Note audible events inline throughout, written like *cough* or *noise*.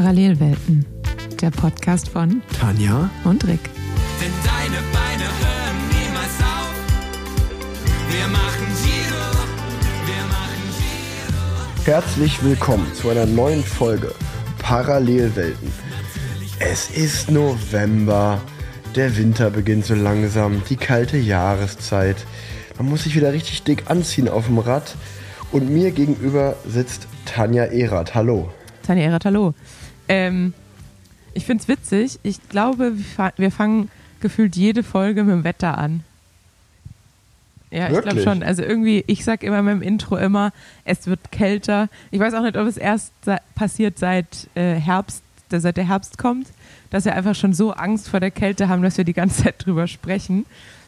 Parallelwelten, der Podcast von Tanja und Rick. Denn deine Beine hören niemals auf. Wir machen Giro, wir machen Giro. Herzlich willkommen zu einer neuen Folge Parallelwelten. Es ist November, der Winter beginnt so langsam, die kalte Jahreszeit. Man muss sich wieder richtig dick anziehen auf dem Rad. Und mir gegenüber sitzt Tanja Erath. Hallo. Tanja Erath, hallo. Ähm, ich finde es witzig. Ich glaube, wir fa- wir fangen gefühlt jede Folge mit dem Wetter an. Ja, ich glaube Wirklich? schon. Also irgendwie, ich sag immer mit dem Intro immer, es wird kälter. Ich weiß auch nicht, ob es erst passiert seit äh, Herbst, seit der Herbst kommt, dass wir einfach schon so Angst vor der Kälte haben, dass wir die ganze *laughs* Zeit drüber sprechen.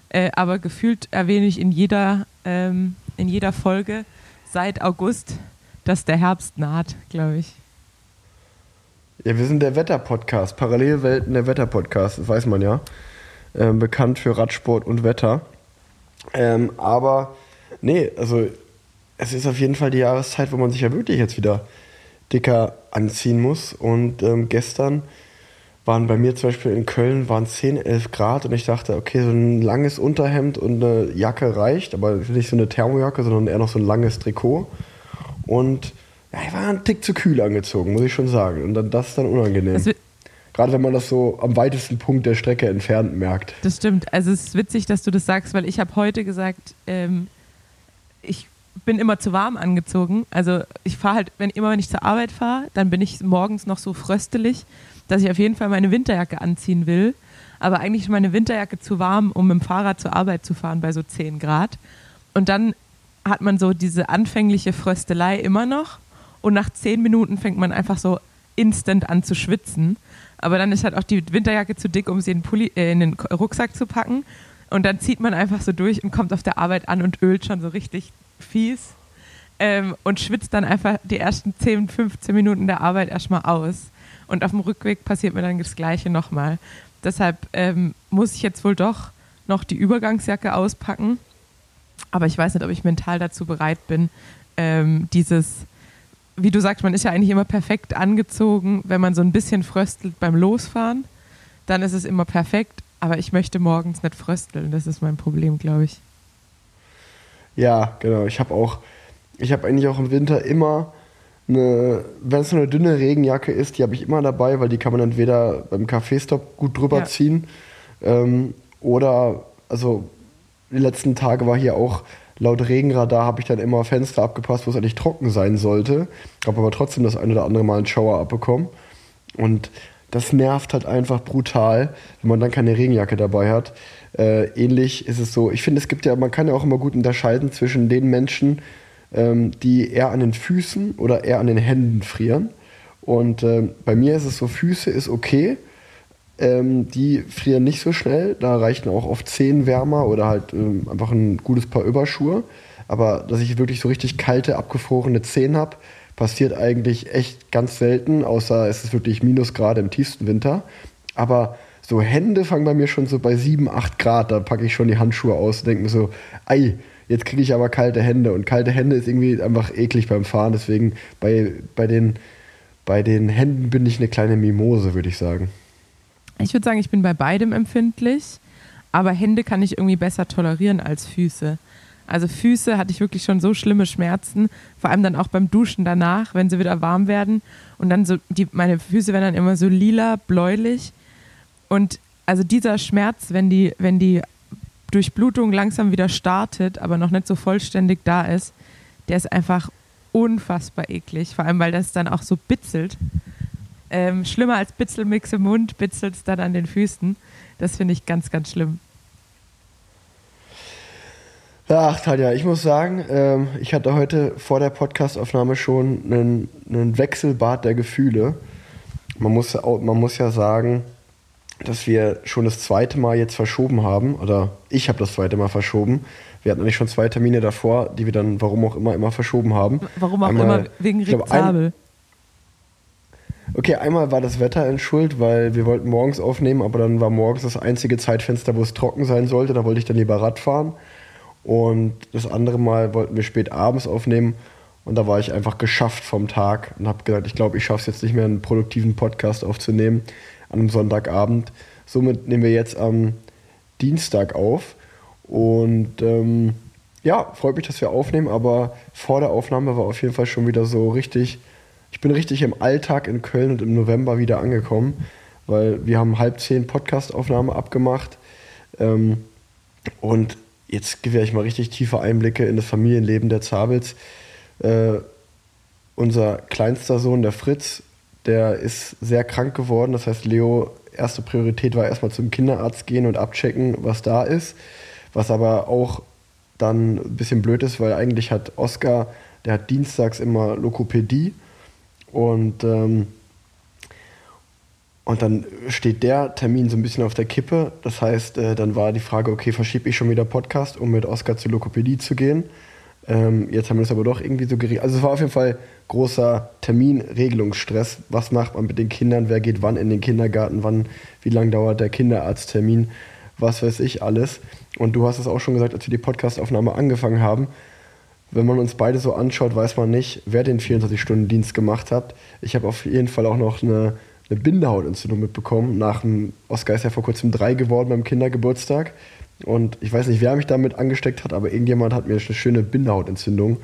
Äh, aber gefühlt erwähne ich in jeder, ähm, in jeder Folge seit August, dass der Herbst naht, glaube ich. Ja, wir sind der Wetter-Podcast, Parallelwelten der Wetter-Podcast, das weiß man ja. Ähm, bekannt für Radsport und Wetter. Ähm, aber nee, also es ist auf jeden Fall die Jahreszeit, wo man sich ja wirklich jetzt wieder dicker anziehen muss. Und ähm, gestern waren bei mir zum Beispiel in Köln waren 10, 11 Grad und ich dachte, okay, so ein langes Unterhemd und eine Jacke reicht, aber nicht so eine Thermojacke, sondern eher noch so ein langes Trikot. Und ja, ich war ein Tick zu kühl angezogen, muss ich schon sagen. Und dann das ist dann unangenehm. Das, wi- Gerade wenn man das so am weitesten Punkt der Strecke entfernt merkt. das stimmt. Also es ist witzig, dass du das sagst, weil ich habe heute gesagt, ähm, ich bin immer zu warm angezogen. Also ich fahre halt, wenn immer wenn ich zur Arbeit fahre, dann bin ich morgens noch so fröstelig, dass ich auf jeden Fall meine Winterjacke anziehen will. Aber eigentlich ist meine Winterjacke zu warm, um mit dem Fahrrad zur Arbeit zu fahren bei so 10 Grad. Und dann hat man so diese anfängliche Fröstelei immer noch. Und nach 10 Minuten fängt man einfach so instant an zu schwitzen. Aber dann ist halt auch die Winterjacke zu dick, um sie in den, Pulli, äh, in den Rucksack zu packen. Und dann zieht man einfach so durch und kommt auf der Arbeit an und ölt schon so richtig fies. Ähm, und schwitzt dann einfach die ersten 10, 15 Minuten der Arbeit erstmal aus. Und auf dem Rückweg passiert mir dann das Gleiche nochmal. Deshalb ähm, muss ich jetzt wohl doch noch die Übergangsjacke auspacken. Aber ich weiß nicht, ob ich mental dazu bereit bin, ähm, dieses, wie du sagst, man ist ja eigentlich immer perfekt angezogen, wenn man so ein bisschen fröstelt beim Losfahren. Dann ist es immer perfekt, aber ich möchte morgens nicht frösteln. Das ist mein Problem, glaube ich. Ja, genau. Ich habe auch, ich habe eigentlich auch im Winter immer eine, wenn es so eine dünne Regenjacke ist, die habe ich immer dabei, weil die kann man entweder beim Kaffeestopp gut drüber Ja. ziehen ähm, oder, also die letzten Tage war hier auch laut Regenradar habe ich dann immer Fenster abgepasst, wo es eigentlich trocken sein sollte. Habe aber trotzdem das ein oder andere Mal einen Schauer abbekommen. Und das nervt halt einfach brutal, wenn man dann keine Regenjacke dabei hat. Äh, ähnlich ist es so, ich finde, es gibt ja, man kann ja auch immer gut unterscheiden zwischen den Menschen, ähm, die eher an den Füßen oder eher an den Händen frieren. Und ähm, bei mir ist es so, Füße ist okay. Ähm, die frieren nicht so schnell. Da reichen auch oft Zehen wärmer oder halt ähm, einfach ein gutes Paar Überschuhe. Aber dass ich wirklich so richtig kalte, abgefrorene Zehen habe, passiert eigentlich echt ganz selten, außer es ist wirklich Minusgrade im tiefsten Winter. Aber so Hände fangen bei mir schon so bei 7, 8 Grad. Da packe ich schon die Handschuhe aus und denke mir so, ei, jetzt kriege ich aber kalte Hände. Und kalte Hände ist irgendwie einfach eklig beim Fahren. Deswegen bei, bei, den, bei den Händen bin ich eine kleine Mimose, würde ich sagen. Ich würde sagen, ich bin bei beidem empfindlich, aber Hände kann ich irgendwie besser tolerieren als Füße. Also Füße hatte ich wirklich schon so schlimme Schmerzen, vor allem dann auch beim Duschen danach, wenn sie wieder warm werden und dann so die meine Füße werden dann immer so lila, bläulich und also dieser Schmerz, wenn die wenn die Durchblutung langsam wieder startet, aber noch nicht so vollständig da ist, der ist einfach unfassbar eklig, vor allem weil das dann auch so bitzelt. Ähm, schlimmer als Bitzelmix im Mund, bitzelt es dann an den Füßen. Das finde ich ganz, ganz schlimm. Ach, Tanja, ich muss sagen, ähm, ich hatte heute vor der Podcastaufnahme schon einen, einen Wechselbad der Gefühle. Man muss, man muss ja sagen, dass wir schon das zweite Mal jetzt verschoben haben, oder ich habe das zweite Mal verschoben. Wir hatten eigentlich schon zwei Termine davor, die wir dann, warum auch immer, immer verschoben haben. Warum auch Einmal- immer, wegen Rick Zabel. Okay, einmal war das Wetter in Schuld, weil wir wollten morgens aufnehmen, aber dann war morgens das einzige Zeitfenster, wo es trocken sein sollte. Da wollte ich dann lieber Rad fahren. Und das andere Mal wollten wir spät abends aufnehmen Und da war ich einfach geschafft vom Tag und habe gesagt, ich glaube, ich schaffe es jetzt nicht mehr, einen produktiven Podcast aufzunehmen an einem Sonntagabend. Somit nehmen wir jetzt am Dienstag auf. Und ähm, ja, freut mich, dass wir aufnehmen, aber vor der Aufnahme war auf jeden Fall schon wieder so richtig, ich bin richtig im Alltag in Köln und im November wieder angekommen, weil wir haben halb zehn Podcastaufnahme abgemacht. Ähm, und jetzt gewähre ich mal richtig tiefe Einblicke in das Familienleben der Zabels. Äh, unser kleinster Sohn, der Fritz, der ist sehr krank geworden. Das heißt, Leo, erste Priorität war erstmal zum Kinderarzt gehen und abchecken, was da ist. Was aber auch dann ein bisschen blöd ist, weil eigentlich hat Oscar, der hat dienstags immer Lokopädie und, ähm, und dann steht der Termin so ein bisschen auf der Kippe. Das heißt, äh, dann war die Frage, okay, verschiebe ich schon wieder Podcast, um mit Oscar zur Lokopädie zu gehen. Ähm, jetzt haben wir das aber doch irgendwie so geregelt. Also es war auf jeden Fall großer Terminregelungsstress. Was macht man mit den Kindern? Wer geht wann in den Kindergarten? Wann, wie lange dauert der Kinderarzttermin? Was weiß ich alles. Und du hast es auch schon gesagt, als wir die Podcastaufnahme angefangen haben. Wenn man uns beide so anschaut, weiß man nicht, wer den 24-Stunden-Dienst gemacht hat. Ich habe auf jeden Fall auch noch eine, eine Bindehautentzündung mitbekommen. Nach dem Oscar ist ja vor kurzem drei geworden beim Kindergeburtstag. Und ich weiß nicht, wer mich damit angesteckt hat, aber irgendjemand hat mir eine schöne Bindehautentzündung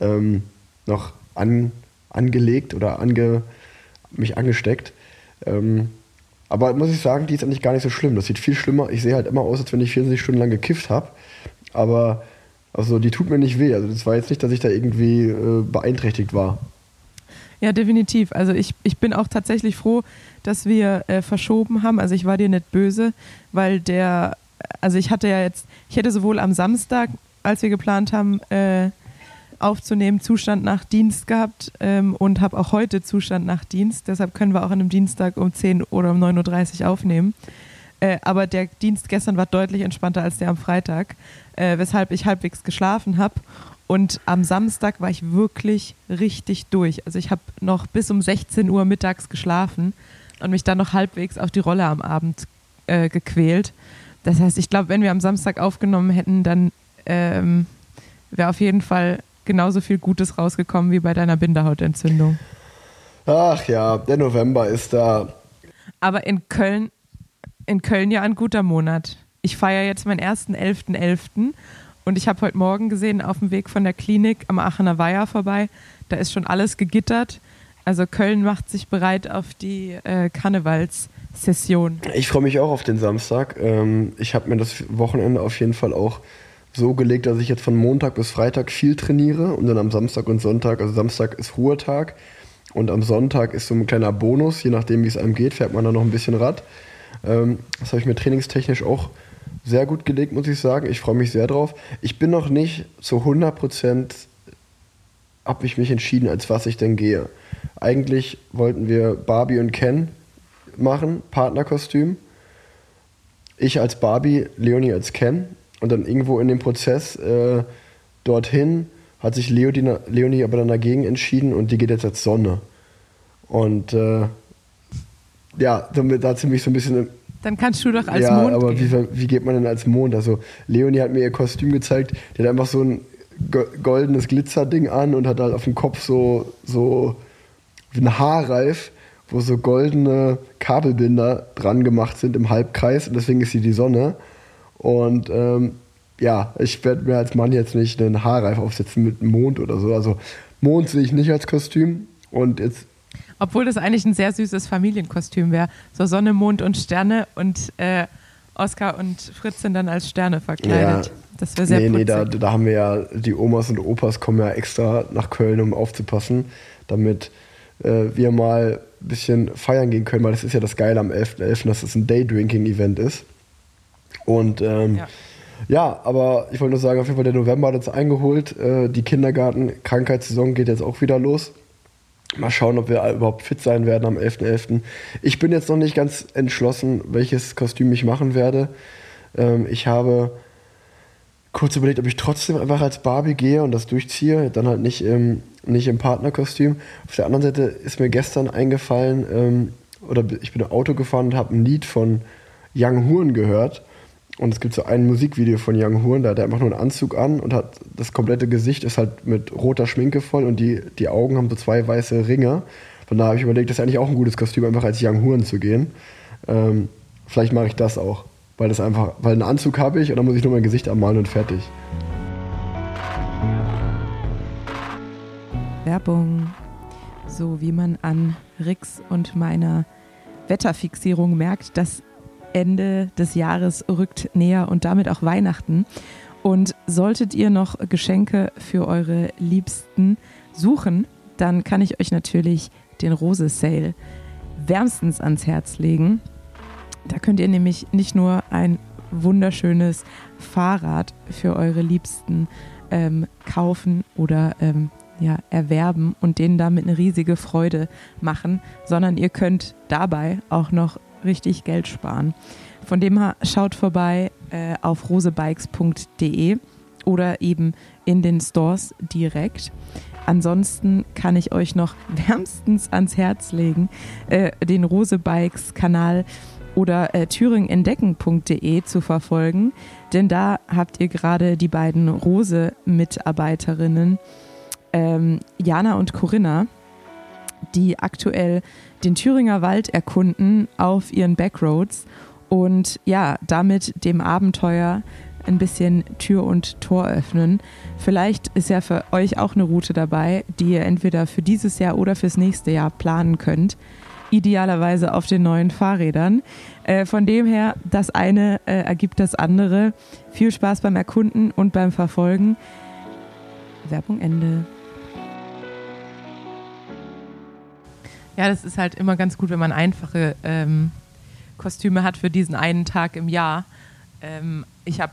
ähm, noch an, angelegt oder ange, mich angesteckt. Ähm, aber muss ich sagen, die ist eigentlich gar nicht so schlimm. Das sieht viel schlimmer. Ich sehe halt immer aus, als wenn ich 24 Stunden lang gekifft habe. Aber also die tut mir nicht weh. Also das war jetzt nicht, dass ich da irgendwie äh, beeinträchtigt war. Ja, definitiv. Also ich, ich bin auch tatsächlich froh, dass wir äh, verschoben haben. Also ich war dir nicht böse, weil der, also ich hatte ja jetzt, ich hätte sowohl am Samstag, als wir geplant haben, äh, aufzunehmen, Zustand nach Dienst gehabt ähm, und habe auch heute Zustand nach Dienst. Deshalb können wir auch an einem Dienstag um 10 oder um 9.30 Uhr aufnehmen. Äh, aber der Dienst gestern war deutlich entspannter als der am Freitag, äh, weshalb ich halbwegs geschlafen habe. Und am Samstag war ich wirklich richtig durch. Also ich habe noch bis um 16 Uhr mittags geschlafen und mich dann noch halbwegs auf die Rolle am Abend äh, gequält. Das heißt, ich glaube, wenn wir am Samstag aufgenommen hätten, dann ähm, wäre auf jeden Fall genauso viel Gutes rausgekommen wie bei deiner Bindehautentzündung. Ach ja, der November ist da. Aber in Köln, in Köln ja ein guter Monat. Ich feiere jetzt meinen ersten 11.11. .11. und ich habe heute Morgen gesehen, auf dem Weg von der Klinik am Aachener Weiher vorbei, da ist schon alles gegittert. Also Köln macht sich bereit auf die äh, Karnevalssession. Ich freue mich auch auf den Samstag. Ähm, ich habe mir das Wochenende auf jeden Fall auch so gelegt, dass ich jetzt von Montag bis Freitag viel trainiere und dann am Samstag und Sonntag, also Samstag ist Ruhetag und am Sonntag ist so ein kleiner Bonus, je nachdem wie es einem geht, fährt man dann noch ein bisschen Rad. Ähm, das habe ich mir trainingstechnisch auch sehr gut gelegt, muss ich sagen. Ich freue mich sehr drauf. Ich bin noch nicht zu 100 Prozent, habe ich mich entschieden, als was ich denn gehe. Eigentlich wollten wir Barbie und Ken machen, Partnerkostüm. Ich als Barbie, Leonie als Ken. Und dann irgendwo in dem Prozess äh, dorthin hat sich Leonie, Leonie aber dann dagegen entschieden und die geht jetzt als Sonne. Und äh, ja, damit, da hat sie mich so ein bisschen. Dann kannst du doch als ja, Mond aber gehen. wie, wie geht man denn als Mond? Also Leonie hat mir ihr Kostüm gezeigt, die hat einfach so ein go- goldenes Glitzerding an und hat halt auf dem Kopf so, so ein Haarreif, wo so goldene Kabelbinder dran gemacht sind im Halbkreis und deswegen ist sie die Sonne. Und ähm, ja, ich werde mir als Mann jetzt nicht einen Haarreif aufsetzen mit einem Mond oder so. Also Mond sehe ich nicht als Kostüm. Und jetzt, Obwohl das eigentlich ein sehr süßes Familienkostüm wäre. So Sonne, Mond und Sterne und äh, Oskar und Fritz sind dann als Sterne verkleidet. Ja. Das wäre sehr nee, nee, putzig. da, da haben wir ja, die Omas und Opas kommen ja extra nach Köln, um aufzupassen, damit äh, wir mal ein bisschen feiern gehen können, weil das ist ja das Geile am 11.11., dass es ein Daydrinking-Event ist. Und ähm, Ja. ja. aber ich wollte nur sagen, auf jeden Fall der November hat uns eingeholt. Äh, die Kindergarten-Krankheitssaison geht jetzt auch wieder los. Mal schauen, ob wir überhaupt fit sein werden am 11.11. Ich bin jetzt noch nicht ganz entschlossen, welches Kostüm ich machen werde. Ähm, ich habe kurz überlegt, ob ich trotzdem einfach als Barbie gehe und das durchziehe, dann halt nicht im, nicht im Partnerkostüm. Auf der anderen Seite ist mir gestern eingefallen, ähm, oder ich bin im Auto gefahren und habe ein Lied von Young Horn gehört. Und es gibt so ein Musikvideo von Young Horn, da hat er einfach nur einen Anzug an und hat das komplette Gesicht ist halt mit roter Schminke voll und die, die Augen haben so zwei weiße Ringe. Von daher habe ich überlegt, das ist eigentlich auch ein gutes Kostüm, einfach als Young Horn zu gehen. Ähm, vielleicht mache ich das auch. Weil das einfach, weil einen Anzug habe ich und dann muss ich nur mein Gesicht anmalen und fertig. Werbung. So wie man an Rix und meiner Wetterfixierung merkt, das Ende des Jahres rückt näher und damit auch Weihnachten. Und solltet ihr noch Geschenke für eure Liebsten suchen, dann kann ich euch natürlich den Rose Sale wärmstens ans Herz legen. Da könnt ihr nämlich nicht nur ein wunderschönes Fahrrad für eure Liebsten ähm, kaufen oder ähm, ja, erwerben und denen damit eine riesige Freude machen, sondern ihr könnt dabei auch noch richtig Geld sparen. Von dem her schaut vorbei äh, auf rosebikes.de oder eben in den Stores direkt. Ansonsten kann ich euch noch *laughs* wärmstens ans Herz legen, äh, den Rose Bikes Kanal oder äh, thüringenentdecken.de zu verfolgen, denn da habt ihr gerade die beiden Rose-Mitarbeiterinnen ähm, Jana und Corinna, die aktuell den Thüringer Wald erkunden auf ihren Backroads und ja, damit dem Abenteuer ein bisschen Tür und Tor öffnen. Vielleicht ist ja für euch auch eine Route dabei, die ihr entweder für dieses Jahr oder fürs nächste Jahr planen könnt. Idealerweise auf den neuen Fahrrädern. Äh, von dem her, das eine äh, ergibt das andere. Viel Spaß beim Erkunden und beim Verfolgen. Werbung Ende. Ja, das ist halt immer ganz gut, wenn man einfache ähm, Kostüme hat für diesen einen Tag im Jahr. Ähm, ich habe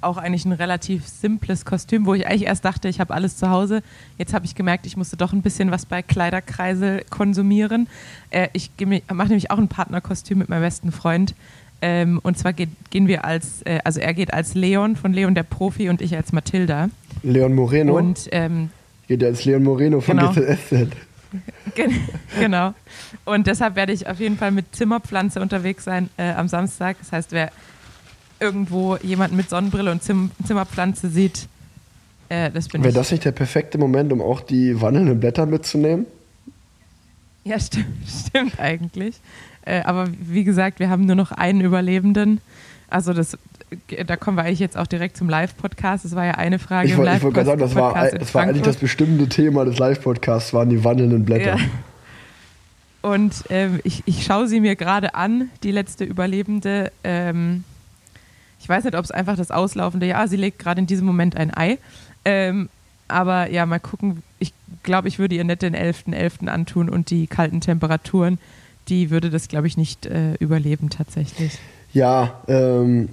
auch eigentlich ein relativ simples Kostüm, wo ich eigentlich erst dachte, ich habe alles zu Hause. Jetzt habe ich gemerkt, ich musste doch ein bisschen was bei Kleiderkreisel konsumieren. Äh, ich mache nämlich auch ein Partnerkostüm mit meinem besten Freund. Ähm, und zwar geht, gehen wir als, äh, also er geht als Leon von Leon der Profi und ich als Mathilda. Leon Moreno. Und ähm, geht er als Leon Moreno von Genau. GTSZ. *laughs* Gen- genau. Und deshalb werde ich auf jeden Fall mit Zimmerpflanze unterwegs sein äh, am Samstag. Das heißt, wer irgendwo jemanden mit Sonnenbrille und Zim Zimmerpflanze sieht, äh, das bin Wäre ich. das nicht der perfekte Moment, um auch die wandelnden Blätter mitzunehmen? Ja, stimmt, *laughs* stimmt eigentlich. Äh, aber wie gesagt, wir haben nur noch einen Überlebenden. Also das, da kommen wir eigentlich jetzt auch direkt zum Live-Podcast. Das war ja eine Frage Ich im wollte ich wollte gerade sagen, das war, das war eigentlich das bestimmte Thema des Live-Podcasts, waren die wandelnden Blätter. Ja. Und ähm, ich, ich schaue sie mir gerade an, die letzte Überlebende. Ähm, ich weiß nicht, ob es einfach das auslaufende, ja, sie legt gerade in diesem Moment ein Ei. Ähm, aber ja, mal gucken. Ich glaube, ich würde ihr nicht den 11.11. antun und die kalten Temperaturen, die würde das, glaube ich, nicht äh, überleben tatsächlich. Ja, ähm,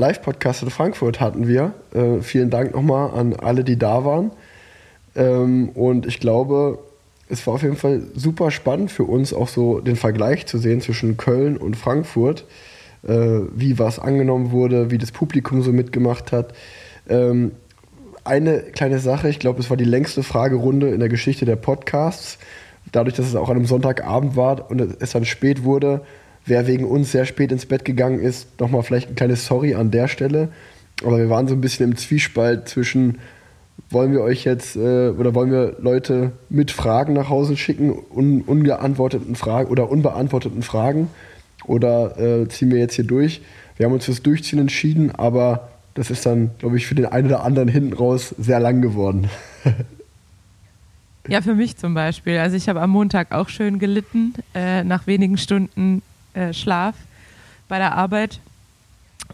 Live-Podcast in Frankfurt hatten wir. Äh, vielen Dank nochmal an alle, die da waren. Ähm, und ich glaube, es war auf jeden Fall super spannend für uns, auch so den Vergleich zu sehen zwischen Köln und Frankfurt. Äh, wie was angenommen wurde, wie das Publikum so mitgemacht hat. Ähm, eine kleine Sache, ich glaube, es war die längste Fragerunde in der Geschichte der Podcasts. Dadurch, dass es auch an einem Sonntagabend war und es dann spät wurde, wer wegen uns sehr spät ins Bett gegangen ist, nochmal vielleicht ein kleines Sorry an der Stelle. Aber wir waren so ein bisschen im Zwiespalt zwischen, wollen wir euch jetzt äh, oder wollen wir Leute mit Fragen nach Hause schicken, un ungeantworteten Fragen oder unbeantworteten Fragen oder äh, ziehen wir jetzt hier durch? Wir haben uns fürs Durchziehen entschieden, aber das ist dann, glaube ich, für den einen oder anderen hinten raus sehr lang geworden. *laughs* Ja, für mich zum Beispiel. Also ich habe am Montag auch schön gelitten, äh, nach wenigen Stunden äh, Schlaf bei der Arbeit.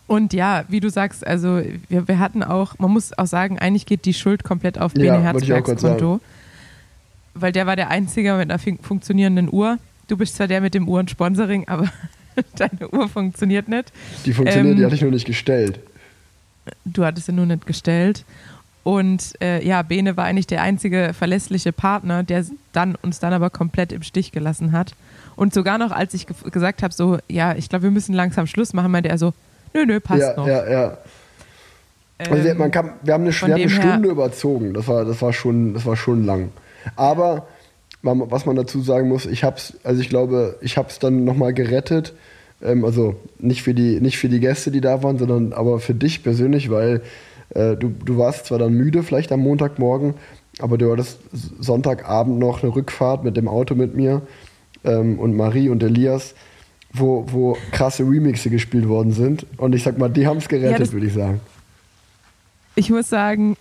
Und ja, wie du sagst, also wir, wir hatten auch, man muss auch sagen, eigentlich geht die Schuld komplett auf Ja, Bene auch Herzbergs Konto. Weil der war der Einzige mit einer fun- funktionierenden Uhr. Du bist zwar der mit dem Uhrensponsoring, *laughs* aber deine Uhr funktioniert nicht. Die funktioniert, Ähm, die hatte ich nur nicht gestellt. Du hattest sie nur nicht gestellt. Und äh, ja, Bene war eigentlich der einzige verlässliche Partner, der dann, uns dann aber komplett im Stich gelassen hat. Und sogar noch, als ich ge gesagt habe, so, ja, ich glaube, wir müssen langsam Schluss machen, meinte er so, nö, nö, passt ja, noch. ja, ja. Also wir, Ähm, man kann, wir haben eine, wir haben eine Stunde überzogen. Das war, das war schon, das war schon lang. Aber man, was man dazu sagen muss, ich hab's, also ich glaube, ich habe es dann nochmal gerettet, Ähm, also nicht für, die, nicht für die Gäste, die da waren, sondern aber für dich persönlich, weil äh, du, du warst zwar dann müde, vielleicht am Montagmorgen, aber du hattest Sonntagabend noch eine Rückfahrt mit dem Auto mit mir ähm, und Marie und Elias, wo, wo krasse Remixe gespielt worden sind. Und ich sag mal, die haben es gerettet, das- würde ich sagen. Ich muss sagen,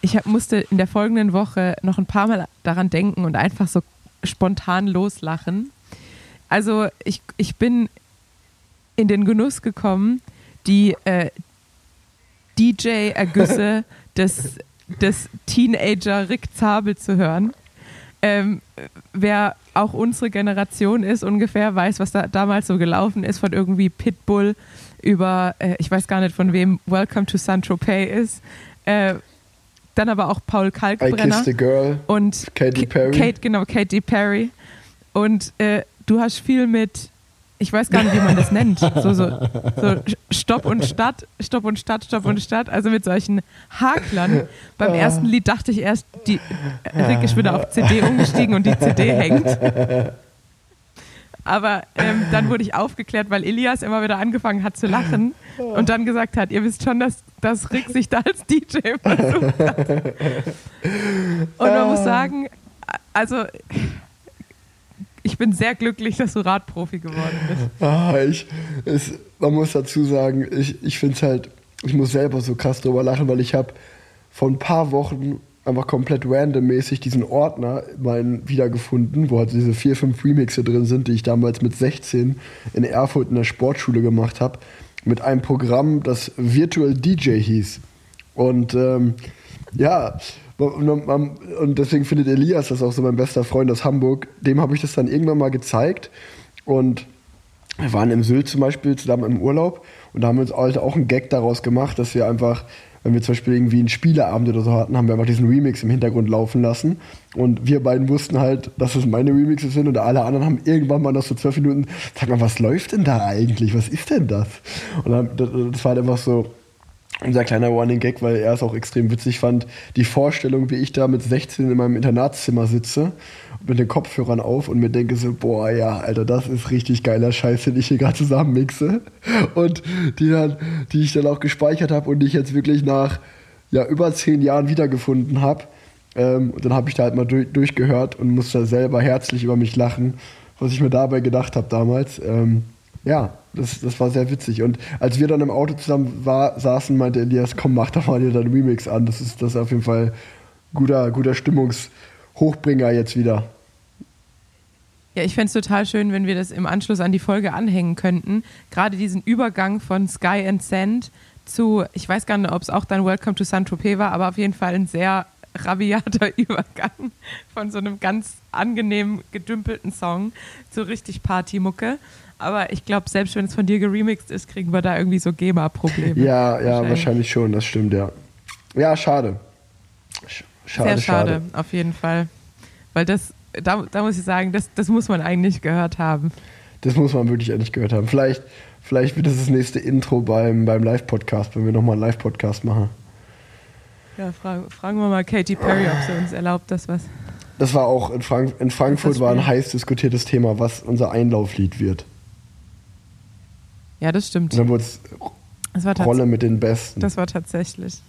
ich hab, musste in der folgenden Woche noch ein paar Mal daran denken und einfach so spontan loslachen. Also ich, ich bin in den Genuss gekommen, die äh, DJ-Ergüsse *laughs* des, des Teenager Rick Zabel zu hören. Ähm, wer auch unsere Generation ist, ungefähr weiß, was da damals so gelaufen ist, von irgendwie Pitbull über, äh, ich weiß gar nicht von wem, Welcome to Saint-Tropez ist. Äh, dann aber auch Paul I Kalkbrenner Kissed a Girl. und Katy Ka- Perry. Kate, genau, Katy Perry. Und äh, du hast viel mit, ich weiß gar nicht, wie man das nennt, so, so, so Stopp und Stadt, Stopp und Stadt, Stopp und Stadt, also mit solchen Haklern. Beim ersten Lied dachte ich erst, die, Rick ist wieder auf CD umgestiegen und die CD hängt. Aber ähm, dann wurde ich aufgeklärt, weil Elias immer wieder angefangen hat zu lachen und dann gesagt hat, ihr wisst schon, dass, dass Rick sich da als DJ versucht hat. Und man muss sagen, also ich bin sehr glücklich, dass du Radprofi geworden bist. Ah, ich, es, man muss dazu sagen, ich, ich finde es halt, ich muss selber so krass drüber lachen, weil ich habe vor ein paar Wochen einfach komplett randommäßig diesen Ordner mal wiedergefunden, wo halt diese vier, fünf Remixe drin sind, die ich damals mit 16 in Erfurt in der Sportschule gemacht habe, mit einem Programm, das Virtual DJ hieß. Und ähm, ja, und, man- und deswegen findet Elias das auch so mein bester Freund aus Hamburg. Dem habe ich das dann irgendwann mal gezeigt und wir waren im Sylt zum Beispiel zusammen im Urlaub und da haben wir uns halt auch einen Gag daraus gemacht, dass wir einfach, wenn wir zum Beispiel irgendwie einen Spieleabend oder so hatten, haben wir einfach diesen Remix im Hintergrund laufen lassen und wir beiden wussten halt, dass es meine Remixes sind und alle anderen haben irgendwann mal nach so zwölf Minuten, sag mal, was läuft denn da eigentlich? Was ist denn das? Und dann, das das war halt einfach so, unser kleiner Running Gag, weil er es auch extrem witzig fand, die Vorstellung, wie ich da mit 16 in meinem Internatszimmer sitze, mit den Kopfhörern auf und mir denke so, boah, ja, Alter, das ist richtig geiler Scheiß, den ich hier gerade zusammenmixe. Und die dann, die ich dann auch gespeichert habe und die ich jetzt wirklich nach ja, über zehn Jahren wiedergefunden habe. Ähm, und dann habe ich da halt mal durch, durchgehört und musste selber herzlich über mich lachen, was ich mir dabei gedacht habe damals. Ähm, ja, das, das war sehr witzig. Und als wir dann im Auto zusammen war, saßen, meinte Elias, komm, mach doch mal dir deinen Remix an. Das ist, das ist auf jeden Fall guter, guter Stimmungshochbringer jetzt wieder. Ja, ich fände es total schön, wenn wir das im Anschluss an die Folge anhängen könnten. Gerade diesen Übergang von Sky and Sand zu, ich weiß gar nicht, ob es auch dann Welcome to Saint-Tropez war, aber auf jeden Fall ein sehr rabiater *laughs* Übergang von so einem ganz angenehm gedümpelten Song zu richtig Partymucke. Aber ich glaube, selbst wenn es von dir geremixed ist, kriegen wir da irgendwie so GEMA-Probleme. Ja, ja, wahrscheinlich. schon, das stimmt, ja. Ja, schade. Sch- Schade, Sehr schade, schade. auf jeden Fall. Weil das, da, da muss ich sagen, das, das muss man eigentlich gehört haben. Das muss man wirklich endlich gehört haben. Vielleicht, vielleicht wird das das nächste Intro beim, beim Live-Podcast, wenn wir nochmal einen Live-Podcast machen. Ja, fragen, fragen wir mal Katy Perry, ob sie uns erlaubt, das was. Das war auch in, Frank in Frankfurt war ein heiß diskutiertes Thema, was unser Einlauflied wird. Ja, das stimmt. Und dann wurde es Das war, tats Rolle mit den Besten. das war tatsächlich.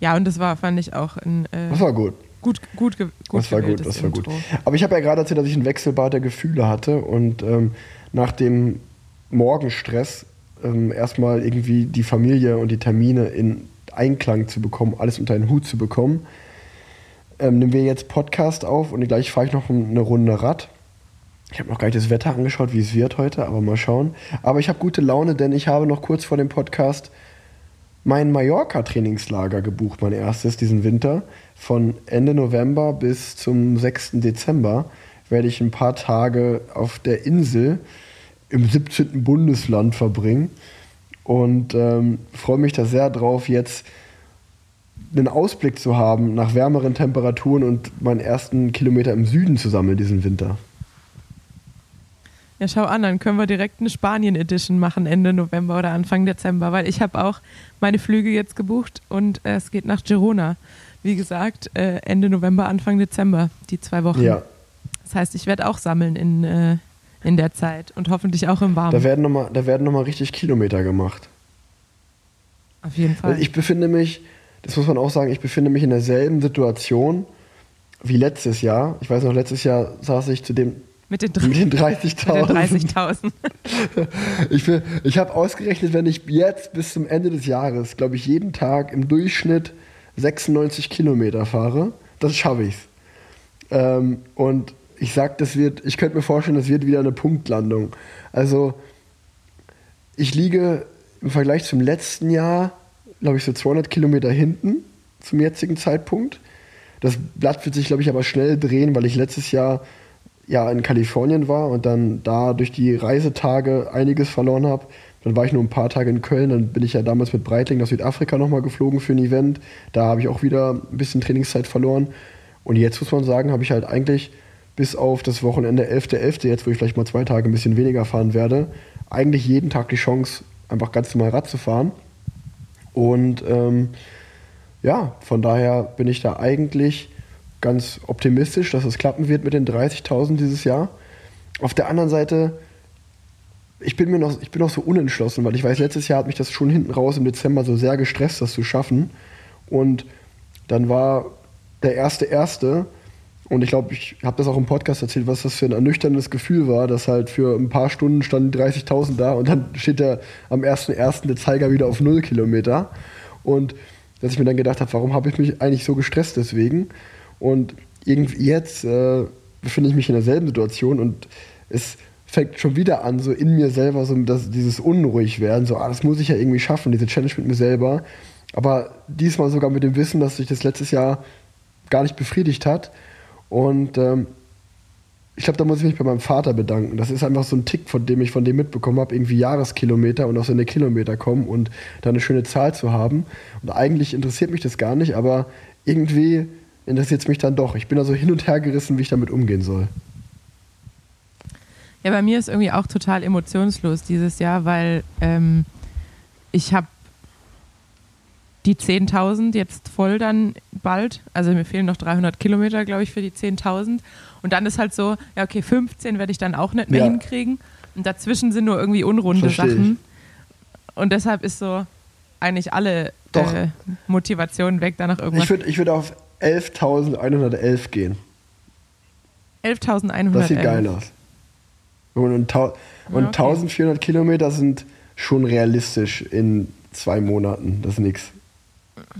Ja, und das war, fand ich auch ein äh, Das war gut. gut, gut, gut Das war gut, das war gut. Intro. Aber ich habe ja gerade erzählt, dass ich einen Wechselbad der Gefühle hatte und ähm, nach dem Morgenstress ähm, erstmal irgendwie die Familie und die Termine in Einklang zu bekommen, alles unter einen Hut zu bekommen, ähm, nehmen wir jetzt Podcast auf und gleich fahre ich noch eine Runde Rad. Ich habe noch gar nicht das Wetter angeschaut, wie es wird heute, aber mal schauen. Aber ich habe gute Laune, denn ich habe noch kurz vor dem Podcast mein Mallorca-Trainingslager gebucht, mein erstes diesen Winter. Von Ende November bis zum 6. Dezember werde ich ein paar Tage auf der Insel im 17. Bundesland verbringen. Und ähm, freue mich da sehr drauf, jetzt einen Ausblick zu haben nach wärmeren Temperaturen und meinen ersten Kilometer im Süden zu sammeln diesen Winter. Ja, schau an, dann können wir direkt eine Spanien-Edition machen Ende November oder Anfang Dezember, weil ich habe auch meine Flüge jetzt gebucht und äh, es geht nach Girona. Wie gesagt, äh, Ende November, Anfang Dezember, die zwei Wochen. Ja, Das heißt, ich werde auch sammeln in, äh, in der Zeit und hoffentlich auch im Warmen. Da werden nochmal noch mal richtig Kilometer gemacht. Auf jeden Fall. Weil ich befinde mich, das muss man auch sagen, ich befinde mich in derselben Situation wie letztes Jahr. Ich weiß noch, letztes Jahr saß ich zu dem mit den, mit den mit 30.000. den 30.000. *laughs* Ich, ich habe ausgerechnet, wenn ich jetzt bis zum Ende des Jahres, glaube ich, jeden Tag im Durchschnitt 96 Kilometer fahre, das schaffe ich. Ähm, und ich sag, das wird, ich könnte mir vorstellen, das wird wieder eine Punktlandung. Also ich liege im Vergleich zum letzten Jahr, glaube ich, so 200 Kilometer hinten zum jetzigen Zeitpunkt. Das Blatt wird sich, glaube ich, aber schnell drehen, weil ich letztes Jahr ja in Kalifornien war und dann da durch die Reisetage einiges verloren habe. Dann war ich nur ein paar Tage in Köln, dann bin ich ja damals mit Breitling nach Südafrika nochmal geflogen für ein Event. Da habe ich auch wieder ein bisschen Trainingszeit verloren. Und jetzt muss man sagen, habe ich halt eigentlich bis auf das Wochenende 11.11., jetzt wo ich vielleicht mal zwei Tage ein bisschen weniger fahren werde, eigentlich jeden Tag die Chance, einfach ganz normal Rad zu fahren. Und ähm, ja, von daher bin ich da eigentlich ganz optimistisch, dass es klappen wird mit den 30.000 dieses Jahr. Auf der anderen Seite, ich bin mir noch, ich bin noch so unentschlossen, weil ich weiß, letztes Jahr hat mich das schon hinten raus im Dezember so sehr gestresst, das zu schaffen. Und dann war der erste erste und ich glaube, ich habe das auch im Podcast erzählt, was das für ein ernüchterndes Gefühl war, dass halt für ein paar Stunden standen 30.000 da und dann steht der am 1.1. der Zeiger wieder auf 0 Kilometer. Und dass ich mir dann gedacht habe, warum habe ich mich eigentlich so gestresst deswegen? Und irgendwie jetzt äh, befinde ich mich in derselben Situation und es fängt schon wieder an, so in mir selber so das, dieses unruhig werden, so, ah, das muss ich ja irgendwie schaffen, diese Challenge mit mir selber. Aber diesmal sogar mit dem Wissen, dass sich das letztes Jahr gar nicht befriedigt hat. Und ähm, ich glaube, da muss ich mich bei meinem Vater bedanken. Das ist einfach so ein Tick, von dem ich von dem mitbekommen habe, irgendwie Jahreskilometer und auf seine Kilometer kommen und da eine schöne Zahl zu haben. Und eigentlich interessiert mich das gar nicht, aber irgendwie interessiert es mich dann doch. Ich bin da so hin und her gerissen, wie ich damit umgehen soll. Ja, bei mir ist irgendwie auch total emotionslos dieses Jahr, weil ähm, ich habe die 10.000 jetzt voll dann bald. Also mir fehlen noch 300 Kilometer, glaube ich, für die 10.000. Und dann ist halt so, ja, okay, 15 werde ich dann auch nicht mehr Ja. hinkriegen. Und dazwischen sind nur irgendwie unrunde Versteh ich. Sachen. Und deshalb ist so eigentlich alle äh, Motivationen weg, danach irgendwas. Ich würde ich würd auf 11.111 gehen. 11.111. Das sieht geil aus. Und, und, tau- und Ja, okay. 1400 Kilometer sind schon realistisch in zwei Monaten. Das ist nix.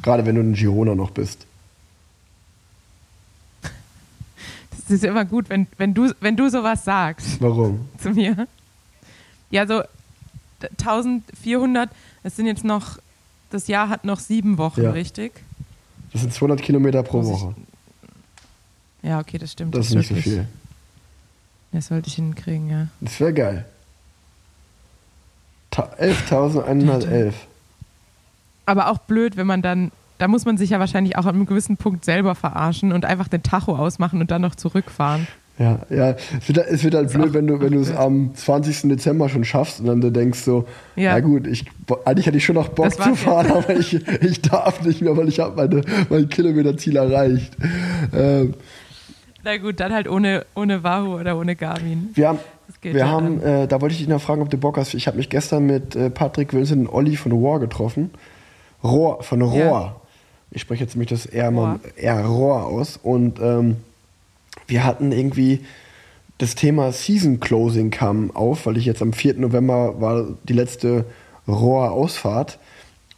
Gerade wenn du ein Girona noch bist. Das ist immer gut, wenn, wenn, du, wenn du sowas sagst. Warum? *laughs* zu mir. Ja, so 1400, es sind jetzt noch, das Jahr hat noch sieben Wochen, Ja. richtig? Das sind 200 Kilometer pro ich- Woche. Ja, okay, das stimmt. Das ist nicht so viel. Das sollte ich hinkriegen, ja. Das wäre geil. Ta- 11.111. Aber auch blöd, wenn man dann, da muss man sich ja wahrscheinlich auch an einem gewissen Punkt selber verarschen und einfach den Tacho ausmachen und dann noch zurückfahren. Ja, ja. Es wird, es wird halt blöd, wenn du, wenn du es am 20. Dezember schon schaffst und dann du denkst so, ja, Ja. gut, ich, eigentlich hätte ich schon noch Bock zu fahren, *laughs* aber ich, ich darf nicht mehr, weil ich habe meine, mein Kilometerziel erreicht. Ähm, Na gut, dann halt ohne, ohne Wahoo oder ohne Garmin. wir haben, wir ja haben äh, da wollte ich dich noch fragen, ob du Bock hast. Ich habe mich gestern mit äh, Patrick Wilson und Olli von Rohr getroffen. Rohr, von Rohr. Ja. Ich spreche jetzt nämlich das R, mal, Rohr. R Rohr aus. Und ähm, wir hatten irgendwie das Thema Season Closing kam auf, weil ich jetzt am 4. November war die letzte Rohr-Ausfahrt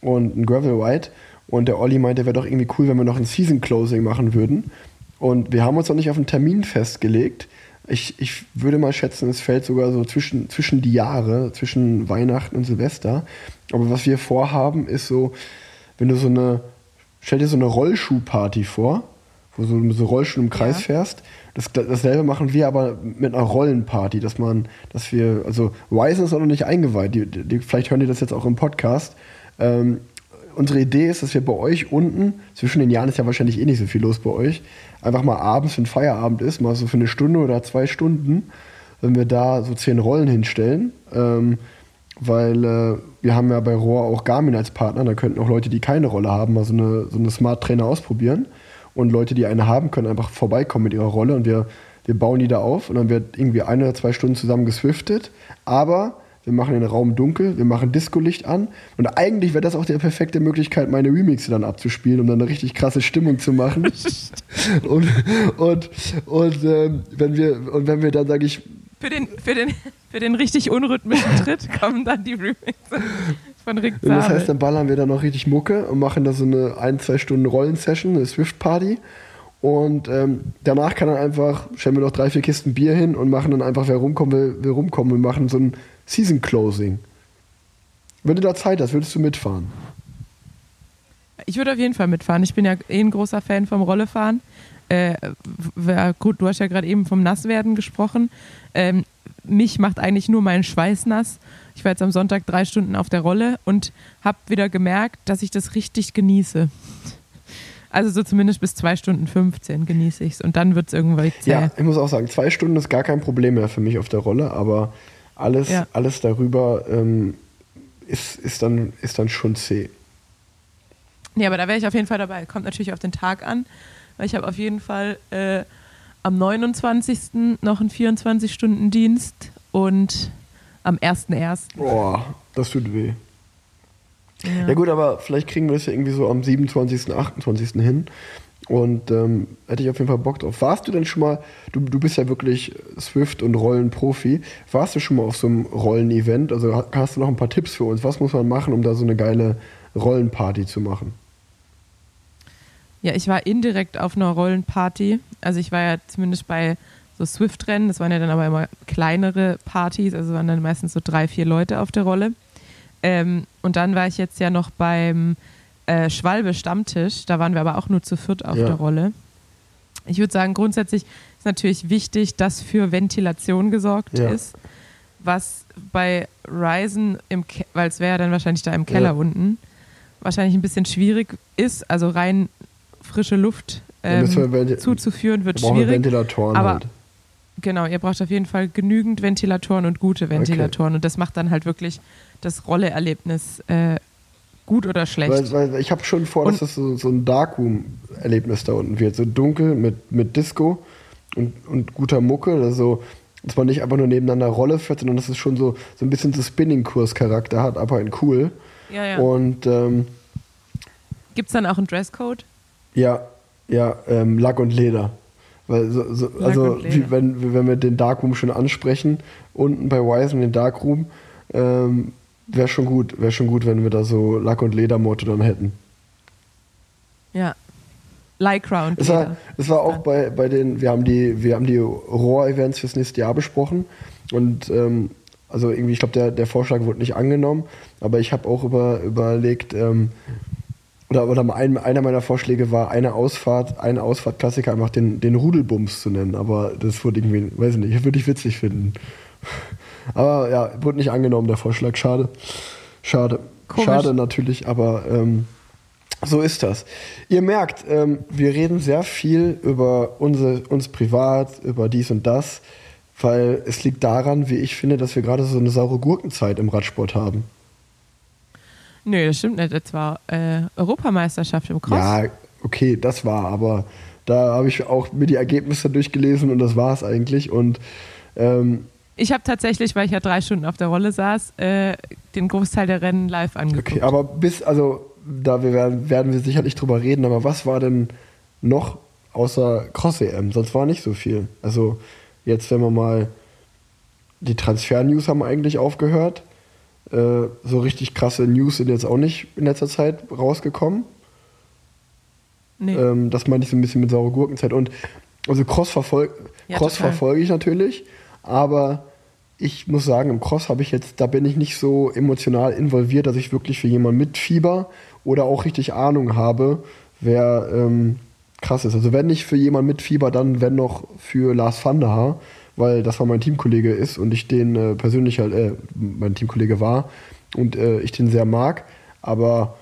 und ein Gravel Ride. Und der Olli meinte, wäre doch irgendwie cool, wenn wir noch ein Season Closing machen würden. Und wir haben uns noch nicht auf einen Termin festgelegt. Ich, ich würde mal schätzen, es fällt sogar so zwischen, zwischen die Jahre, zwischen Weihnachten und Silvester. Aber was wir vorhaben, ist so, wenn du so eine, stell dir so eine Rollschuhparty vor, wo du mit so Rollschuh im Kreis Ja. fährst. Das, dasselbe machen wir aber mit einer Rollenparty, dass man, dass wir, also Ryzen ist auch noch nicht eingeweiht, die, die, vielleicht hören die das jetzt auch im Podcast. Ähm, unsere Idee ist, dass wir bei euch unten, zwischen den Jahren ist ja wahrscheinlich eh nicht so viel los bei euch, einfach mal abends, wenn Feierabend ist, mal so für eine Stunde oder zwei Stunden, wenn wir da so zehn Rollen hinstellen. Ähm, weil äh, wir haben ja bei Rohr auch Garmin als Partner, da könnten auch Leute, die keine Rolle haben, mal so eine, so eine Smart Trainer ausprobieren. Und Leute, die eine haben, können einfach vorbeikommen mit ihrer Rolle und wir wir bauen die da auf und dann wird irgendwie eine oder zwei Stunden zusammen geswiftet, aber wir machen den Raum dunkel, wir machen Disco-Licht an und eigentlich wäre das auch die perfekte Möglichkeit, meine Remixe dann abzuspielen, um dann eine richtig krasse Stimmung zu machen. *laughs* und und, und, ähm, wenn wir, und wenn wir dann, sage ich, Für den, für, den, für den richtig unrhythmischen Tritt kommen dann die Remixe von Rick Und das Zabel. heißt, dann ballern wir da noch richtig Mucke und machen da so eine ein, zwei Stunden Rollensession, eine Swift-Party. Und ähm, danach kann dann einfach, stellen wir noch drei, vier Kisten Bier hin und machen dann einfach, wer rumkommen will, will rumkommen und machen so ein Season-Closing. Wenn du da Zeit hast, würdest du mitfahren? Ich würde auf jeden Fall mitfahren. Ich bin ja eh ein großer Fan vom Rollefahren. Äh, gut, du hast ja gerade eben vom Nasswerden gesprochen. Ähm, mich macht eigentlich nur mein Schweiß nass. Ich war jetzt am Sonntag drei Stunden auf der Rolle und habe wieder gemerkt, dass ich das richtig genieße. Also so zumindest bis zwei Stunden 15 genieße ich es. Und dann wird es irgendwann zäh. Ja, ich muss auch sagen, zwei Stunden ist gar kein Problem mehr für mich auf der Rolle, aber alles, Ja. alles darüber ähm, ist, ist, dann, ist dann schon zäh. Nee, aber da wäre ich auf jeden Fall dabei. Kommt natürlich auf den Tag an. Weil ich habe auf jeden Fall äh, am 29. noch einen 24-Stunden-Dienst und am 1.1. Boah, das tut weh. Ja. Ja gut, aber vielleicht kriegen wir das ja irgendwie so am 27., 28. hin. Und ähm, hätte ich auf jeden Fall Bock drauf. Warst du denn schon mal, du, du bist ja wirklich Swift- und Rollenprofi, warst du schon mal auf so einem Rollen-Event? Also ha- hast du noch ein paar Tipps für uns? Was muss man machen, um da so eine geile Rollenparty zu machen? Ja, ich war indirekt auf einer Rollenparty. Also ich war ja zumindest bei so Swift-Rennen. Das waren ja dann aber immer kleinere Partys. Also waren dann meistens so drei, vier Leute auf der Rolle. Ähm, und dann war ich jetzt ja noch beim äh, Schwalbe Stammtisch. Da waren wir aber auch nur zu viert auf Ja. der Rolle. Ich würde sagen, grundsätzlich ist natürlich wichtig, dass für Ventilation gesorgt Ja. ist. Was bei Ryzen, im Ke- weil es wäre ja dann wahrscheinlich da im Keller Ja. unten, wahrscheinlich ein bisschen schwierig ist. Also rein frische Luft ähm, wir zuzuführen wird brauchen wir schwierig. Ventilatoren aber- halt. Genau, ihr braucht auf jeden Fall genügend Ventilatoren und gute Ventilatoren. Und das macht dann halt wirklich das Rolle-Erlebnis äh, gut oder schlecht. Weil, weil ich habe schon vor, dass Und- das so, so ein Darkroom-Erlebnis da unten wird. So dunkel mit, mit Disco und, und guter Mucke. Also, dass man nicht einfach nur nebeneinander Rolle fährt, sondern dass es schon so, so ein bisschen so Spinning-Kurs-Charakter hat, aber in cool. ja, ja. Und ähm, Gibt es dann auch einen Dresscode? ja, ja, ähm, Lack und Leder. Weil so, so, also wie, wenn, wenn wir den Darkroom schon ansprechen, unten bei Wisen den Darkroom, ähm, wäre schon gut, wäre schon gut, wenn wir da so Lack und Leder-Motto dann hätten. Ja. Lycra und Es Leder. war, es war auch bei, bei den, wir haben die, wir haben die Rohr-Events fürs nächste Jahr besprochen und ähm, also irgendwie, ich glaube, der, der Vorschlag wurde nicht angenommen, aber ich habe auch über, überlegt, ähm, oder, oder ein, einer meiner Vorschläge war, eine Ausfahrt, eine Ausfahrtklassiker einfach den, den Rudelbums zu nennen, aber das wurde irgendwie, weiß ich nicht, würde ich witzig finden. *laughs* Aber ja, wurde nicht angenommen, der Vorschlag, schade. Schade. Komisch. Schade natürlich, aber ähm, so ist das. Ihr merkt, ähm, wir reden sehr viel über unsere, uns privat, über dies und das, weil es liegt daran, wie ich finde, dass wir gerade so eine saure Gurkenzeit im Radsport haben. Nö, das stimmt nicht. Das war äh, Europameisterschaft im Cross. Ja, okay, das war, aber da habe ich auch mir die Ergebnisse durchgelesen und das war es eigentlich. Und ähm, Ich habe tatsächlich, weil ich ja drei Stunden auf der Rolle saß, äh, den Großteil der Rennen live angeguckt. okay, aber bis, also da wir werden, werden wir sicherlich drüber reden, aber was war denn noch außer Cross-EM? Sonst war nicht so viel. Also jetzt, wenn wir mal die Transfer-News haben eigentlich aufgehört. Äh, so richtig krasse News sind jetzt auch nicht in letzter Zeit rausgekommen. nee. Ähm, das meine ich so ein bisschen mit saure Gurkenzeit. Und also Cross, verfol Ja, Cross verfolge ich natürlich, aber ich muss sagen, im Cross habe ich jetzt, da bin ich nicht so emotional involviert, dass ich wirklich für jemanden mitfieber oder auch richtig Ahnung habe, wer ähm, krass ist. Also wenn nicht für jemanden mitfieber, dann wenn noch für Lars van der Haar, weil das war mein Teamkollege ist und ich den äh, persönlich halt, äh, mein Teamkollege war und äh, ich den sehr mag. Aber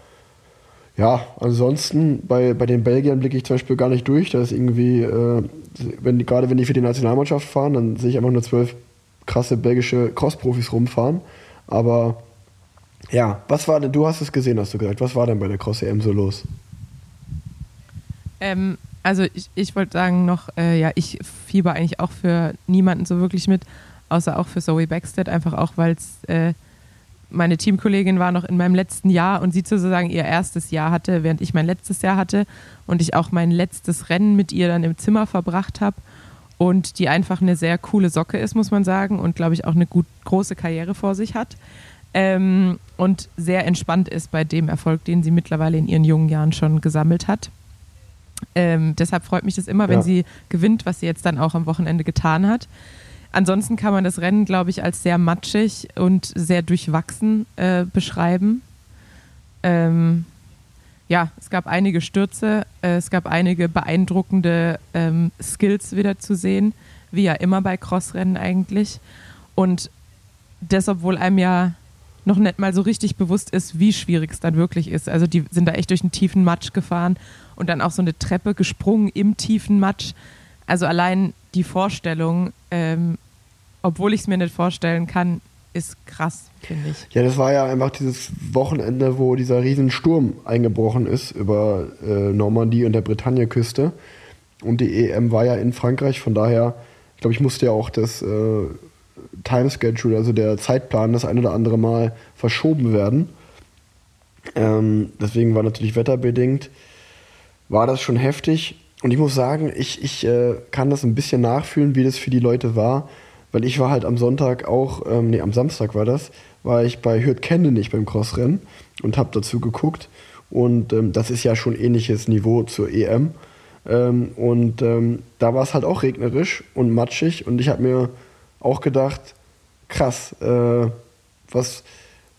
ja, ansonsten bei, bei den Belgiern blicke ich zum Beispiel gar nicht durch. Da ist irgendwie, äh, wenn gerade wenn die für die Nationalmannschaft fahren, dann sehe ich einfach nur zwölf krasse belgische Cross-Profis rumfahren. Aber ja, was war denn, du hast es gesehen, hast du gesagt, was war denn bei der Cross-EM so los? Ähm, also ich, ich wollte sagen noch, äh, ja, ich fieber eigentlich auch für niemanden so wirklich mit, außer auch für Zoe Backstead, einfach auch, weil es äh, meine Teamkollegin war noch in meinem letzten Jahr und sie sozusagen ihr erstes Jahr hatte, während ich mein letztes Jahr hatte und ich auch mein letztes Rennen mit ihr dann im Zimmer verbracht habe und die einfach eine sehr coole Socke ist, muss man sagen und glaube ich auch eine gut große Karriere vor sich hat ähm, und sehr entspannt ist bei dem Erfolg, den sie mittlerweile in ihren jungen Jahren schon gesammelt hat. Ähm, deshalb freut mich das immer, wenn Ja. sie gewinnt, was sie jetzt dann auch am Wochenende getan hat. Ansonsten kann man das Rennen, glaube ich, als sehr matschig und sehr durchwachsen äh, beschreiben. Ähm, ja, es gab einige Stürze, äh, es gab einige beeindruckende ähm, Skills wieder zu sehen, wie ja immer bei Crossrennen eigentlich. Und das, obwohl einem ja noch nicht mal so richtig bewusst ist, wie schwierig es dann wirklich ist. Also die sind da echt durch einen tiefen Matsch gefahren und dann auch so eine Treppe gesprungen im tiefen Matsch. Also allein die Vorstellung, ähm, obwohl ich es mir nicht vorstellen kann, ist krass, finde ich. Ja, das war ja einfach dieses Wochenende, wo dieser Riesensturm eingebrochen ist über äh, Normandie und der Bretagne-Küste. Und die EM war ja in Frankreich, von daher, ich glaube, ich musste ja auch das äh, Timeschedule, also der Zeitplan, das ein oder andere Mal verschoben werden. Ähm, deswegen war natürlich wetterbedingt, war das schon heftig. Und ich muss sagen, ich, ich äh, kann das ein bisschen nachfühlen, wie das für die Leute war, weil ich war halt am Sonntag auch, ähm, nee, am Samstag war das, war ich bei Hürth Kendenich beim Crossrennen und habe dazu geguckt. Und ähm, das ist ja schon ähnliches Niveau zur EM. Ähm, und ähm, da war es halt auch regnerisch und matschig. Und ich habe mir auch gedacht, krass, äh, was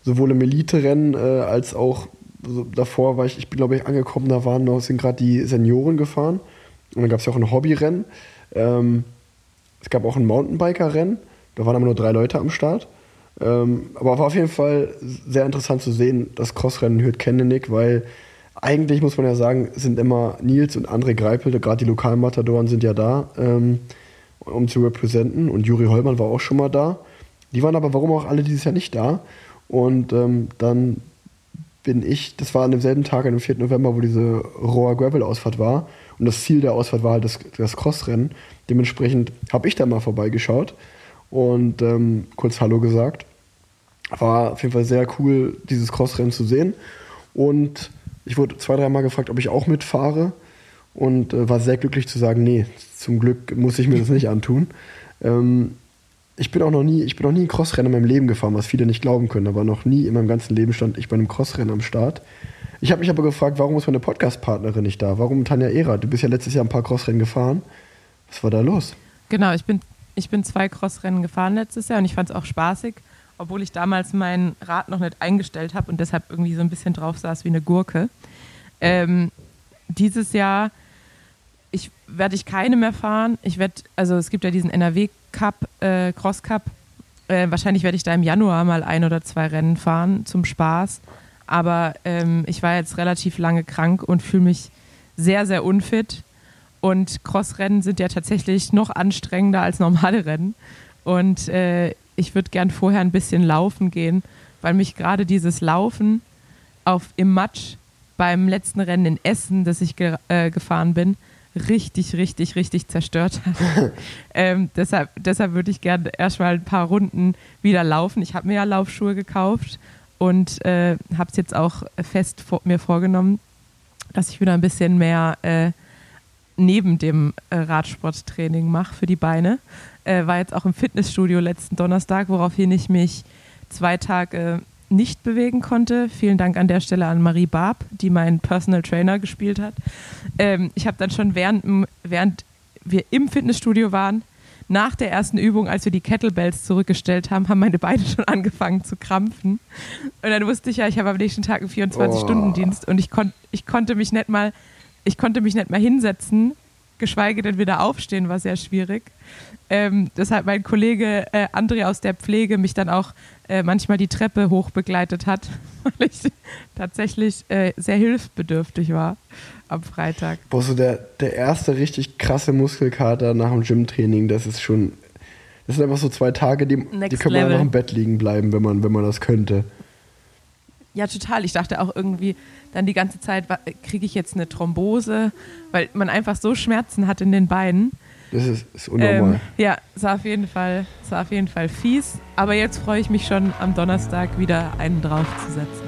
sowohl im Elite-Rennen äh, als auch so davor war ich, ich bin glaube ich angekommen, da waren noch, sind gerade die Senioren gefahren. Und dann gab es ja auch ein Hobbyrennen. Ähm, es gab auch ein Mountainbiker-Rennen. Da waren aber nur drei Leute am Start. Ähm, aber war auf jeden Fall sehr interessant zu sehen, das Crossrennen hört Kennenig, weil eigentlich muss man ja sagen, sind immer Nils und André Greipel, gerade die Lokalmatadoren sind ja da, ähm, um zu repräsentieren. Und Juri Hollmann war auch schon mal da. Die waren aber warum auch alle dieses Jahr nicht da. Und ähm, dann bin ich, das war an demselben Tag, an dem 4. November, wo diese Rohr Gravel-Ausfahrt war. Und das Ziel der Ausfahrt war halt das, das Crossrennen. Dementsprechend habe ich da mal vorbeigeschaut und ähm, kurz Hallo gesagt. War auf jeden Fall sehr cool, dieses Crossrennen zu sehen. Und ich wurde zwei, dreimal gefragt, ob ich auch mitfahre. Und äh, war sehr glücklich zu sagen, nee, zum Glück muss ich mir das nicht antun. Ähm, ich bin auch noch nie, ich bin noch nie ein Crossrennen in meinem Leben gefahren, was viele nicht glauben können, aber noch nie in meinem ganzen Leben stand ich bei einem Crossrennen am Start. Ich habe mich aber gefragt, warum ist meine Podcast-Partnerin nicht da? Warum Tanja Ehrer? Du bist ja letztes Jahr ein paar Crossrennen gefahren. Was war da los? Genau, ich bin, ich bin zwei Crossrennen gefahren letztes Jahr und ich fand es auch spaßig, obwohl ich damals mein Rad noch nicht eingestellt habe und deshalb irgendwie so ein bisschen drauf saß wie eine Gurke. Ähm, dieses Jahr ich werde ich keine mehr fahren. Ich werde, also es gibt ja diesen NRW Cup, äh, Cross Cup. Äh, wahrscheinlich werde ich da im Januar mal ein oder zwei Rennen fahren zum Spaß. Aber ähm, ich war jetzt relativ lange krank und fühle mich sehr, sehr unfit. Und Crossrennen sind ja tatsächlich noch anstrengender als normale Rennen. Und äh, ich würde gern vorher ein bisschen laufen gehen, weil mich gerade dieses Laufen auf, im Matsch beim letzten Rennen in Essen, das ich ge äh, gefahren bin, richtig, richtig, richtig zerstört hat. *laughs* ähm, deshalb deshalb würde ich gerne erstmal ein paar Runden wieder laufen. Ich habe mir ja Laufschuhe gekauft und äh, habe es jetzt auch fest vor, mir vorgenommen, dass ich wieder ein bisschen mehr äh, neben dem äh, Radsporttraining mache für die Beine. Äh, war jetzt auch im Fitnessstudio letzten Donnerstag, woraufhin ich mich zwei Tage nicht bewegen konnte. Vielen Dank an der Stelle an Marie Barb, die meinen Personal Trainer gespielt hat. Ähm, ich habe dann schon während, während wir im Fitnessstudio waren, nach der ersten Übung, als wir die Kettlebells zurückgestellt haben, haben meine Beine schon angefangen zu krampfen. Und dann wusste ich ja, ich habe am nächsten Tag einen 24-Stunden-Dienst und ich, kon ich konnte mich nicht mal, ich konnte mich nicht mal hinsetzen, geschweige denn wieder aufstehen, war sehr schwierig. Ähm, deshalb mein Kollege äh, André aus der Pflege mich dann auch äh, manchmal die Treppe hoch begleitet hat, *laughs* weil ich tatsächlich äh, sehr hilfsbedürftig war am Freitag. Boah, so der, der erste richtig krasse Muskelkater nach dem Gymtraining, das ist schon. Das sind einfach so zwei Tage, die, Next die können man einfach im Bett liegen bleiben, wenn man, wenn man das könnte. Ja, total. Ich dachte auch irgendwie dann die ganze Zeit, wa- kriege ich jetzt eine Thrombose, weil man einfach so Schmerzen hat in den Beinen. Das ist, ist unnormal. Ähm, ja, es war auf jeden Fall, es war auf jeden Fall fies. Aber jetzt freue ich mich schon am Donnerstag wieder einen draufzusetzen.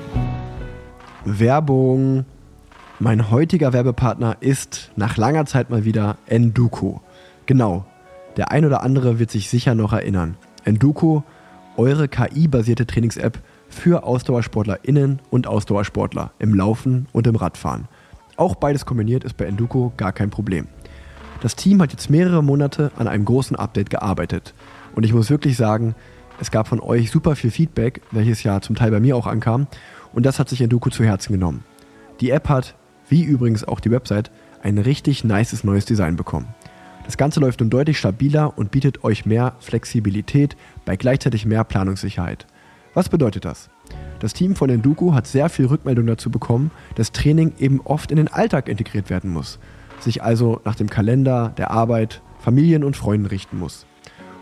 Werbung. Mein heutiger Werbepartner ist nach langer Zeit mal wieder Enduko. Genau, der ein oder andere wird sich sicher noch erinnern. Enduko, eure KI-basierte Trainings-App für AusdauersportlerInnen und Ausdauersportler im Laufen und im Radfahren. Auch beides kombiniert ist bei Enduko gar kein Problem. Das Team hat jetzt mehrere Monate an einem großen Update gearbeitet. Und ich muss wirklich sagen, es gab von euch super viel Feedback, welches ja zum Teil bei mir auch ankam. Und das hat sich Enduko zu Herzen genommen. Die App hat, wie übrigens auch die Website, ein richtig nices neues Design bekommen. Das Ganze läuft nun deutlich stabiler und bietet euch mehr Flexibilität bei gleichzeitig mehr Planungssicherheit. Was bedeutet das? Das Team von Enduko hat sehr viel Rückmeldung dazu bekommen, dass Training eben oft in den Alltag integriert werden muss, sich also nach dem Kalender, der Arbeit, Familien und Freunden richten muss.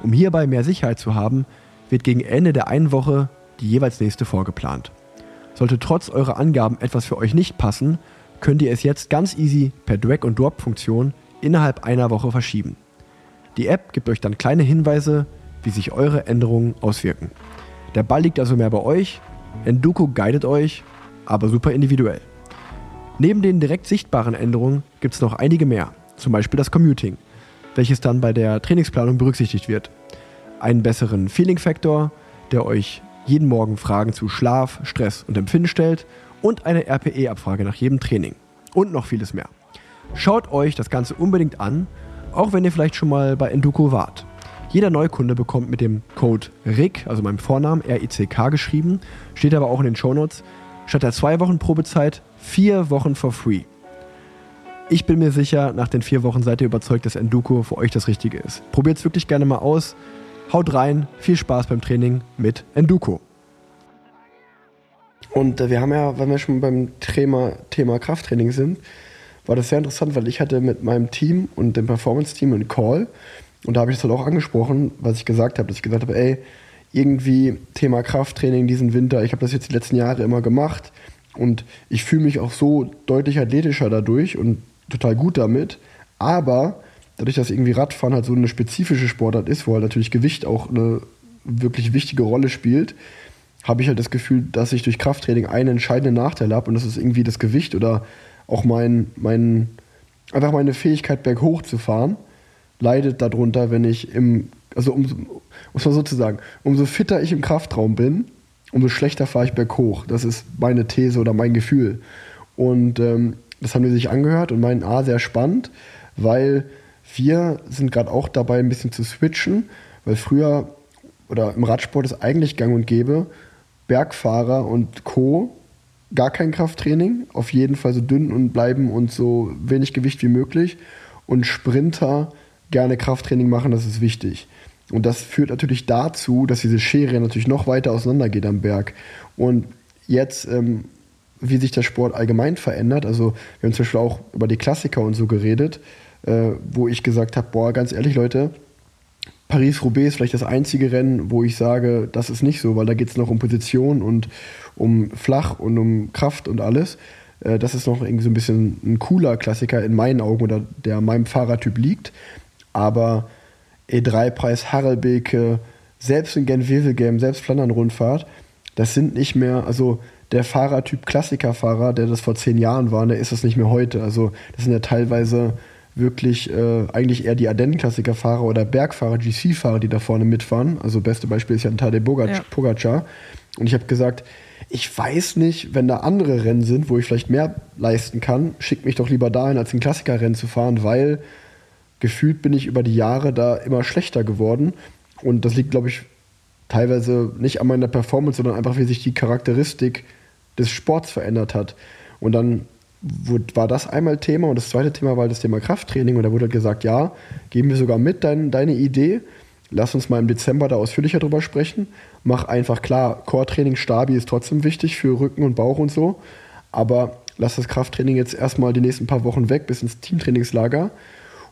Um hierbei mehr Sicherheit zu haben, wird gegen Ende der einen Woche die jeweils nächste vorgeplant. Sollte trotz eurer Angaben etwas für euch nicht passen, könnt ihr es jetzt ganz easy per Drag-and-Drop-Funktion innerhalb einer Woche verschieben. Die App gibt euch dann kleine Hinweise, wie sich eure Änderungen auswirken. Der Ball liegt also mehr bei euch, Enduko guidet euch, aber super individuell. Neben den direkt sichtbaren Änderungen gibt es noch einige mehr, zum Beispiel das Commuting, welches dann bei der Trainingsplanung berücksichtigt wird. Einen besseren Feeling-Faktor, der euch jeden Morgen Fragen zu Schlaf, Stress und Empfinden stellt und eine RPE-Abfrage nach jedem Training. Und noch vieles mehr. Schaut euch das Ganze unbedingt an, auch wenn ihr vielleicht schon mal bei Enduko wart. Jeder Neukunde bekommt mit dem Code RICK, also meinem Vornamen, R-I-C-K geschrieben, steht aber auch in den Shownotes, statt der zwei Wochen Probezeit vier Wochen for free. Ich bin mir sicher, nach den vier Wochen seid ihr überzeugt, dass Enduko für euch das Richtige ist. Probiert es wirklich gerne mal aus. Haut rein, viel Spaß beim Training mit Enduko. Und äh, wir haben ja, wenn wir schon beim Thema, Thema Krafttraining sind, war das sehr interessant, weil ich hatte mit meinem Team und dem Performance-Team einen Call und da habe ich das halt auch angesprochen, was ich gesagt habe, dass ich gesagt habe, ey, irgendwie Thema Krafttraining diesen Winter, ich habe das jetzt die letzten Jahre immer gemacht und ich fühle mich auch so deutlich athletischer dadurch und total gut damit, aber dadurch, dass irgendwie Radfahren halt so eine spezifische Sportart ist, wo halt natürlich Gewicht auch eine wirklich wichtige Rolle spielt, habe ich halt das Gefühl, dass ich durch Krafttraining einen entscheidenden Nachteil habe und das ist irgendwie das Gewicht oder auch mein, mein einfach meine Fähigkeit berghoch zu fahren leidet darunter, wenn ich im also um, muss man sozusagen, umso fitter ich im Kraftraum bin, umso schlechter fahre ich berghoch. Das ist meine These oder mein Gefühl. Und ähm, das haben die sich angehört und meinen, ah, sehr spannend, weil wir sind gerade auch dabei, ein bisschen zu switchen, weil früher oder im Radsport ist eigentlich gang und gäbe, Bergfahrer und Co. gar kein Krafttraining, auf jeden Fall so dünn und bleiben und so wenig Gewicht wie möglich. Und Sprinter gerne Krafttraining machen, das ist wichtig. Und das führt natürlich dazu, dass diese Schere natürlich noch weiter auseinandergeht am Berg. Und jetzt, ähm, wie sich der Sport allgemein verändert, also wir haben zum Beispiel auch über die Klassiker und so geredet, äh, wo ich gesagt habe, boah, ganz ehrlich Leute, Paris-Roubaix ist vielleicht das einzige Rennen, wo ich sage, das ist nicht so, weil da geht es noch um Position und um Flach und um Kraft und alles. Äh, das ist noch irgendwie so ein bisschen ein cooler Klassiker in meinen Augen oder der meinem Fahrertyp liegt. Aber E3-Preis, Harelbeke, selbst in Gent-Wevelgem, selbst Flandern-Rundfahrt, das sind nicht mehr, also der Fahrertyp Klassikerfahrer, der das vor zehn Jahren war, der ist das nicht mehr heute. Also das sind ja teilweise wirklich äh, eigentlich eher die Ardennen-Klassikerfahrer oder Bergfahrer, GC-Fahrer, die da vorne mitfahren. Also beste Beispiel ist ja ein Tadej Bogac Ja. Pogacar. Und ich habe gesagt, ich weiß nicht, wenn da andere Rennen sind, wo ich vielleicht mehr leisten kann, schickt mich doch lieber dahin, als ein Klassikerrennen zu fahren, weil gefühlt bin ich über die Jahre da immer schlechter geworden. Und das liegt, glaube ich, teilweise nicht an meiner Performance, sondern einfach, wie sich die Charakteristik des Sports verändert hat. Und dann war das einmal Thema und das zweite Thema war das Thema Krafttraining. Und da wurde halt gesagt, ja, geben wir sogar mit dein, deine Idee. Lass uns mal im Dezember da ausführlicher drüber sprechen. Mach einfach klar, Core-Training, Stabi ist trotzdem wichtig für Rücken und Bauch und so. Aber lass das Krafttraining jetzt erstmal die nächsten paar Wochen weg bis ins Teamtrainingslager.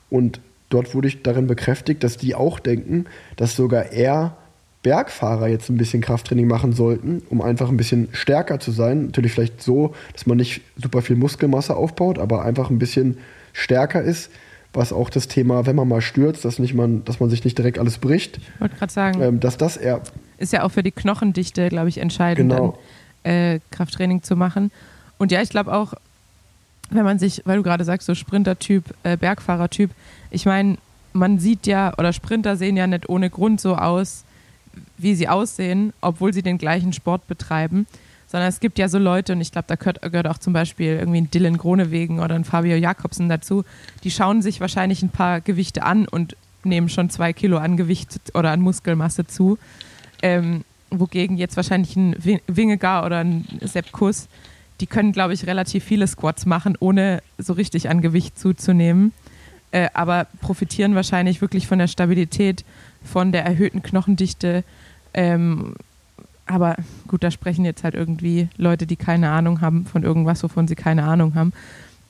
Und dort wurde ich darin bekräftigt, dass die auch denken, dass sogar er Bergfahrer jetzt ein bisschen Krafttraining machen sollten, um einfach ein bisschen stärker zu sein. Natürlich vielleicht so, dass man nicht super viel Muskelmasse aufbaut, aber einfach ein bisschen stärker ist. Was auch das Thema, wenn man mal stürzt, dass, nicht man, dass man sich nicht direkt alles bricht. Ich wollte gerade sagen, Ähm, dass das eher ist ja auch für die Knochendichte, glaube ich, entscheidend, Genau. dann, äh, Krafttraining zu machen. Und ja, ich glaube auch, wenn man sich, weil du gerade sagst, so Sprinter-Typ, äh, Bergfahrer-Typ, ich meine, man sieht ja, oder Sprinter sehen ja nicht ohne Grund so aus, wie sie aussehen, obwohl sie den gleichen Sport betreiben. Sondern es gibt ja so Leute, und ich glaube, da gehört, gehört auch zum Beispiel irgendwie ein Dylan Gronewegen oder ein Fabio Jakobsen dazu, die schauen sich wahrscheinlich ein paar Gewichte an und nehmen schon zwei Kilo an Gewicht oder an Muskelmasse zu. Ähm, wogegen jetzt wahrscheinlich ein Wi- Wingegar oder ein Sepp Kuss, die können, glaube ich, relativ viele Squats machen, ohne so richtig an Gewicht zuzunehmen. Äh, aber profitieren wahrscheinlich wirklich von der Stabilität, von der erhöhten Knochendichte. Ähm, aber gut, da sprechen jetzt halt irgendwie Leute, die keine Ahnung haben von irgendwas, wovon sie keine Ahnung haben.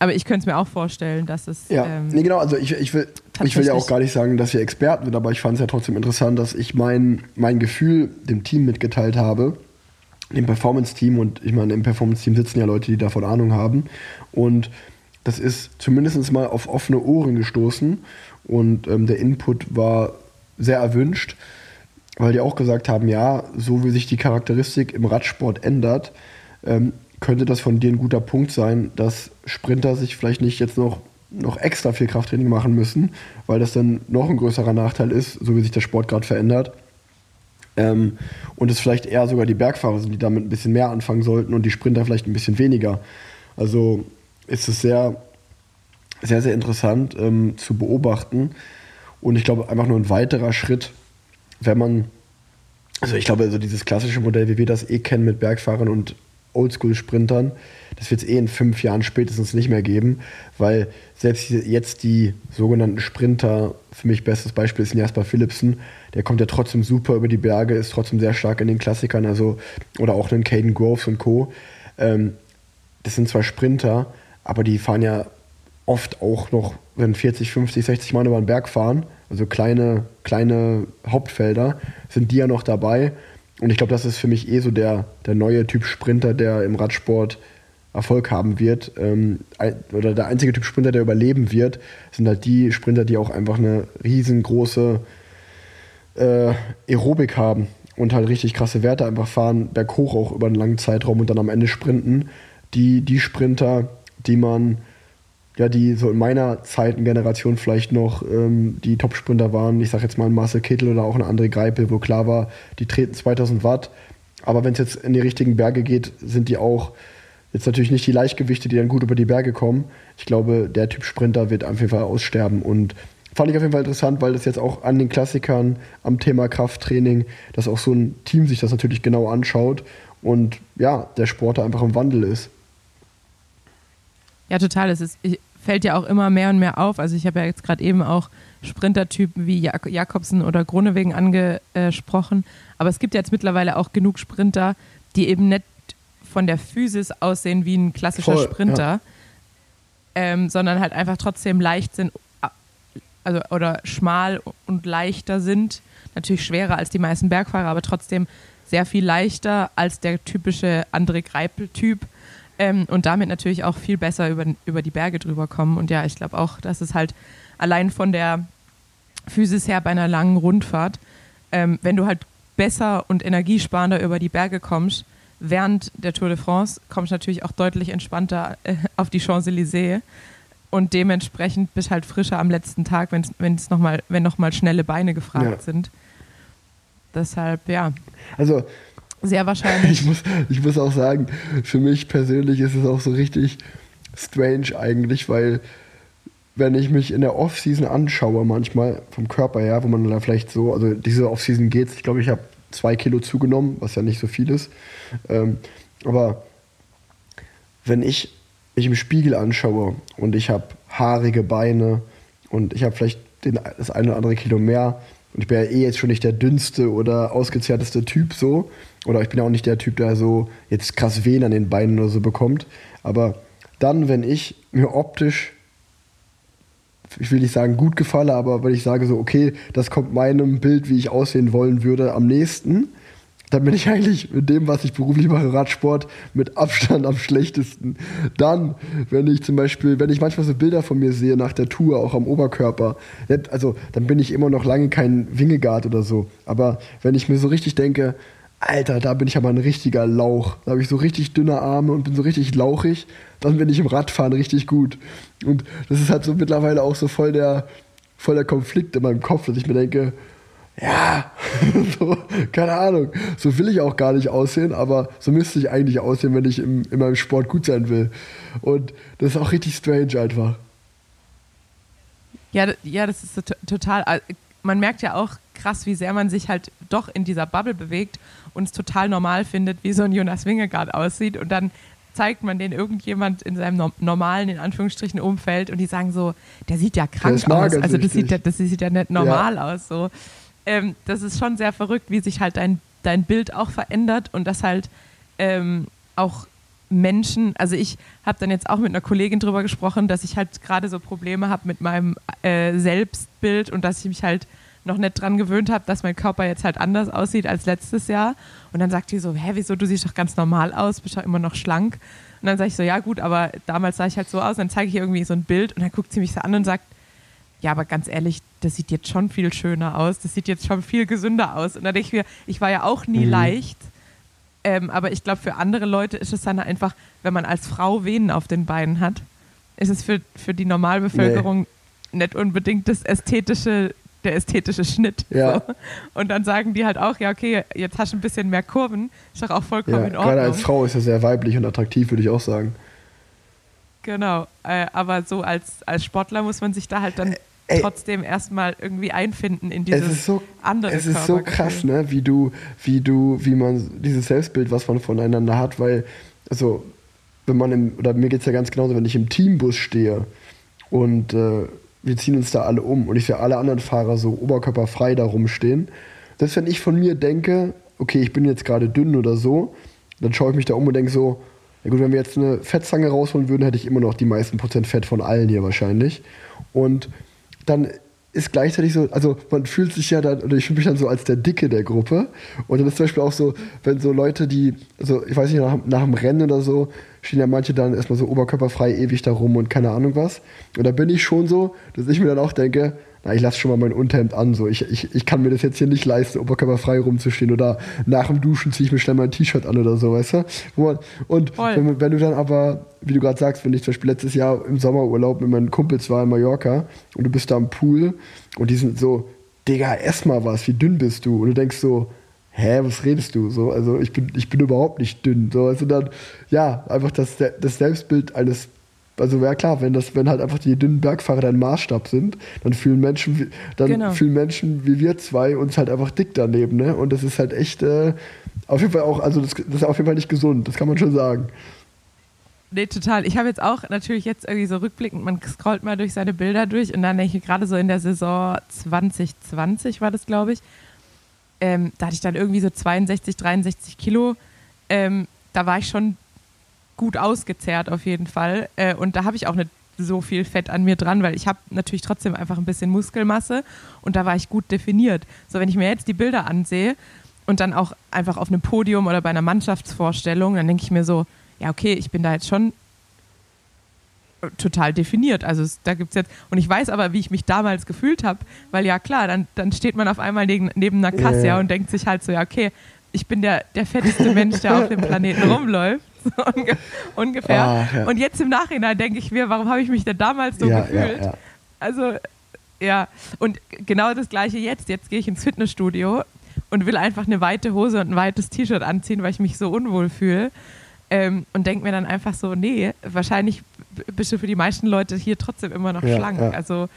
Aber ich könnte es mir auch vorstellen, dass es. Ja, ähm, nee, genau. Also ich, ich, will, ich will ja auch gar nicht sagen, dass wir Experten sind, aber ich fand es ja trotzdem interessant, dass ich mein, mein Gefühl dem Team mitgeteilt habe, dem Performance-Team. Und ich meine, im Performance-Team sitzen ja Leute, die davon Ahnung haben. Und das ist zumindest mal auf offene Ohren gestoßen. Und ähm, der Input war sehr erwünscht, weil die auch gesagt haben, ja, so wie sich die Charakteristik im Radsport ändert, ähm, könnte das von dir ein guter Punkt sein, dass Sprinter sich vielleicht nicht jetzt noch, noch extra viel Krafttraining machen müssen, weil das dann noch ein größerer Nachteil ist, so wie sich der Sport gerade verändert. Ähm, und es vielleicht eher sogar die Bergfahrer sind, die damit ein bisschen mehr anfangen sollten und die Sprinter vielleicht ein bisschen weniger. Also ist es sehr, sehr, sehr interessant ähm, zu beobachten. Und ich glaube, einfach nur ein weiterer Schritt, wenn man, also ich glaube, also dieses klassische Modell, wie wir das eh kennen mit Bergfahrern und Oldschool-Sprintern, das wird es eh in fünf Jahren spätestens nicht mehr geben, weil selbst jetzt die sogenannten Sprinter, für mich bestes Beispiel ist Jasper Philipsen, der kommt ja trotzdem super über die Berge, ist trotzdem sehr stark in den Klassikern, also oder auch einen Caden Groves und Co. Ähm, das sind zwar Sprinter, aber die fahren ja oft auch noch, wenn 40, 50, 60 Mann über den Berg fahren, also kleine, kleine Hauptfelder, sind die ja noch dabei. Und ich glaube, das ist für mich eh so der, der neue Typ Sprinter, der im Radsport Erfolg haben wird. Ähm, oder der einzige Typ Sprinter, der überleben wird, sind halt die Sprinter, die auch einfach eine riesengroße äh, Aerobik haben und halt richtig krasse Werte einfach fahren, berghoch auch über einen langen Zeitraum und dann am Ende sprinten. Die, die Sprinter, die man, ja, die so in meiner Zeitengeneration vielleicht noch ähm, die Top-Sprinter waren, ich sag jetzt mal ein Marcel Kittel oder auch ein André Greipel, wo klar war, die treten 2000 Watt, aber wenn es jetzt in die richtigen Berge geht, sind die auch jetzt natürlich nicht die Leichtgewichte, die dann gut über die Berge kommen. Ich glaube, der Typ Sprinter wird auf jeden Fall aussterben und fand ich auf jeden Fall interessant, weil das jetzt auch an den Klassikern, am Thema Krafttraining, dass auch so ein Team sich das natürlich genau anschaut und ja, der Sport da einfach im Wandel ist. Ja, total. Es ist, fällt ja auch immer mehr und mehr auf. Also ich habe ja jetzt gerade eben auch Sprintertypen wie Jak Jakobsen oder Gronewegen angesprochen. Aber es gibt jetzt mittlerweile auch genug Sprinter, die eben nicht von der Physis aussehen wie ein klassischer Voll, Sprinter, ähm, sondern halt einfach trotzdem leicht sind, also oder schmal und leichter sind. Natürlich schwerer als die meisten Bergfahrer, aber trotzdem sehr viel leichter als der typische André Greipel-Typ ähm, und damit natürlich auch viel besser über, über die Berge drüber kommen. Und ja, ich glaube auch, dass es halt allein von der Physis her bei einer langen Rundfahrt, ähm, wenn du halt besser und energiesparender über die Berge kommst, während der Tour de France, kommst du natürlich auch deutlich entspannter äh, auf die Champs-Élysées und dementsprechend bist halt frischer am letzten Tag, wenn's, wenn's noch mal, wenn nochmal schnelle Beine gefragt Ja. sind. Deshalb, ja, Also sehr wahrscheinlich. *laughs* ich muss, ich muss auch sagen, für mich persönlich ist es auch so richtig strange eigentlich, weil wenn ich mich in der Offseason anschaue, manchmal vom Körper her, wo man da vielleicht so, also diese Offseason geht's, ich glaube, ich habe zwei Kilo zugenommen, was ja nicht so viel ist. Ähm, aber wenn ich mich im Spiegel anschaue und ich habe haarige Beine und ich habe vielleicht den, das eine oder andere Kilo mehr und ich bin ja eh jetzt schon nicht der dünnste oder ausgezehrteste Typ so oder ich bin auch nicht der Typ, der so jetzt krass Wehen an den Beinen oder so bekommt, aber dann, wenn ich mir optisch ich will nicht sagen gut gefalle, aber wenn ich sage so, okay, das kommt meinem Bild, wie ich aussehen wollen würde, am nächsten, dann bin ich eigentlich mit dem, was ich beruflich mache, Radsport, mit Abstand am schlechtesten. Dann, wenn ich zum Beispiel, wenn ich manchmal so Bilder von mir sehe nach der Tour, auch am Oberkörper, also dann bin ich immer noch lange kein Wingegard oder so. Aber wenn ich mir so richtig denke, Alter, da bin ich aber ein richtiger Lauch. Da habe ich so richtig dünne Arme und bin so richtig lauchig. Dann bin ich im Radfahren richtig gut. Und das ist halt so mittlerweile auch so voll der, voll der Konflikt in meinem Kopf, dass ich mir denke, ja, *laughs* so, keine Ahnung, so will ich auch gar nicht aussehen, aber so müsste ich eigentlich aussehen, wenn ich im, in meinem Sport gut sein will. Und das ist auch richtig strange einfach. Ja, ja das ist total. Man merkt ja auch krass, wie sehr man sich halt doch in dieser Bubble bewegt und es total normal findet, wie so ein Jonas Wingegaard aussieht. Und dann zeigt man den irgendjemand in seinem normalen, in Anführungsstrichen, Umfeld und die sagen so, der sieht ja krank aus. Also das sieht, ja, das sieht ja nicht normal ja. aus. So. Ähm, das ist schon sehr verrückt, wie sich halt dein, dein Bild auch verändert und dass halt ähm, auch Menschen, also ich habe dann jetzt auch mit einer Kollegin drüber gesprochen, dass ich halt gerade so Probleme habe mit meinem äh, Selbstbild und dass ich mich halt noch nicht dran gewöhnt habe, dass mein Körper jetzt halt anders aussieht als letztes Jahr. Und dann sagt die so, hä, wieso, du siehst doch ganz normal aus, bist doch immer noch schlank. Und dann sage ich so, ja gut, aber damals sah ich halt so aus. Und dann zeige ich ihr irgendwie so ein Bild und dann guckt sie mich so an und sagt, ja, aber ganz ehrlich, das sieht jetzt schon viel schöner aus, das sieht jetzt schon viel gesünder aus. Und dann denke ich mir, ich war ja auch nie mhm. leicht, ähm, aber ich glaube, für andere Leute ist es dann einfach, wenn man als Frau Venen auf den Beinen hat, ist es für, für die Normalbevölkerung nee. nicht unbedingt das ästhetische der ästhetische Schnitt. Ja. So. Und dann sagen die halt auch, ja, okay, jetzt hast du ein bisschen mehr Kurven, ist doch auch vollkommen ja, in Ordnung. Gerade als Frau ist er sehr weiblich und attraktiv, würde ich auch sagen. Genau, äh, aber so als, als Sportler muss man sich da halt dann Ey, trotzdem erstmal irgendwie einfinden in dieses es ist so, andere Es ist so krass, ne, wie du, wie du, wie man dieses Selbstbild, was man voneinander hat, weil, also, wenn man im, oder mir geht es ja ganz genauso, wenn ich im Teambus stehe und äh, wir ziehen uns da alle um und ich sehe alle anderen Fahrer so oberkörperfrei da rumstehen. Selbst wenn ich von mir denke, okay, ich bin jetzt gerade dünn oder so, dann schaue ich mich da um und denke so, ja gut, wenn wir jetzt eine Fettzange rausholen würden, hätte ich immer noch die meisten Prozent Fett von allen hier wahrscheinlich. Und dann ist gleichzeitig so, also man fühlt sich ja dann, oder ich fühle mich dann so als der Dicke der Gruppe. Und dann ist zum Beispiel auch so, wenn so Leute, die, also ich weiß nicht, nach, nach dem Rennen oder so, stehen ja manche dann erstmal so oberkörperfrei ewig da rum und keine Ahnung was. Und da bin ich schon so, dass ich mir dann auch denke, na, ich lasse schon mal mein Unterhemd an. So. Ich, ich, ich kann mir das jetzt hier nicht leisten, oberkörperfrei rumzustehen oder nach dem Duschen ziehe ich mir schnell mein T-Shirt an oder so, weißt du? Man, und wenn, wenn, du dann aber, wie du gerade sagst, wenn ich zum Beispiel letztes Jahr im Sommerurlaub mit meinen Kumpels war in Mallorca und du bist da am Pool und die sind so, Digga, ess mal was, wie dünn bist du? Und du denkst so, hä, was redest du? So, also ich bin, ich bin überhaupt nicht dünn. So, also dann, ja, einfach das, das Selbstbild eines, also wäre klar, wenn das, wenn halt einfach die dünnen Bergfahrer dein Maßstab sind, dann fühlen Menschen, dann genau. fühlen Menschen wie wir zwei uns halt einfach dick daneben, ne? Und das ist halt echt äh, auf jeden Fall auch, also das, das ist auf jeden Fall nicht gesund, das kann man schon sagen. Nee, total. Ich habe jetzt auch natürlich jetzt irgendwie so rückblickend, man scrollt mal durch seine Bilder durch und dann denke ich gerade so in der Saison 2020 war das, glaube ich, ähm, da hatte ich dann irgendwie so 62, 63 Kilo. Ähm, da war ich schon gut ausgezehrt auf jeden Fall. Äh, und da habe ich auch nicht so viel Fett an mir dran, weil ich habe natürlich trotzdem einfach ein bisschen Muskelmasse und da war ich gut definiert. So, wenn ich mir jetzt die Bilder ansehe und dann auch einfach auf einem Podium oder bei einer Mannschaftsvorstellung, dann denke ich mir so, ja, okay, ich bin da jetzt schon total definiert. Also es, da gibt es jetzt, und ich weiß aber, wie ich mich damals gefühlt habe, weil ja klar, dann, dann steht man auf einmal neben, neben einer Kasse yeah. und denkt sich halt so, ja, okay, ich bin der, der fetteste Mensch, der auf dem Planeten *laughs* rumläuft. So *laughs* unge ungefähr. Ah, ja. Und jetzt im Nachhinein denke ich mir, warum habe ich mich denn damals so ja, gefühlt? Ja, also, ja, und genau das gleiche jetzt. Jetzt gehe ich ins Fitnessstudio und will einfach eine weite Hose und ein weites T-Shirt anziehen, weil ich mich so unwohl fühle. Ähm, und denke mir dann einfach so, nee, wahrscheinlich bist du für die meisten Leute hier trotzdem immer noch schlank. Also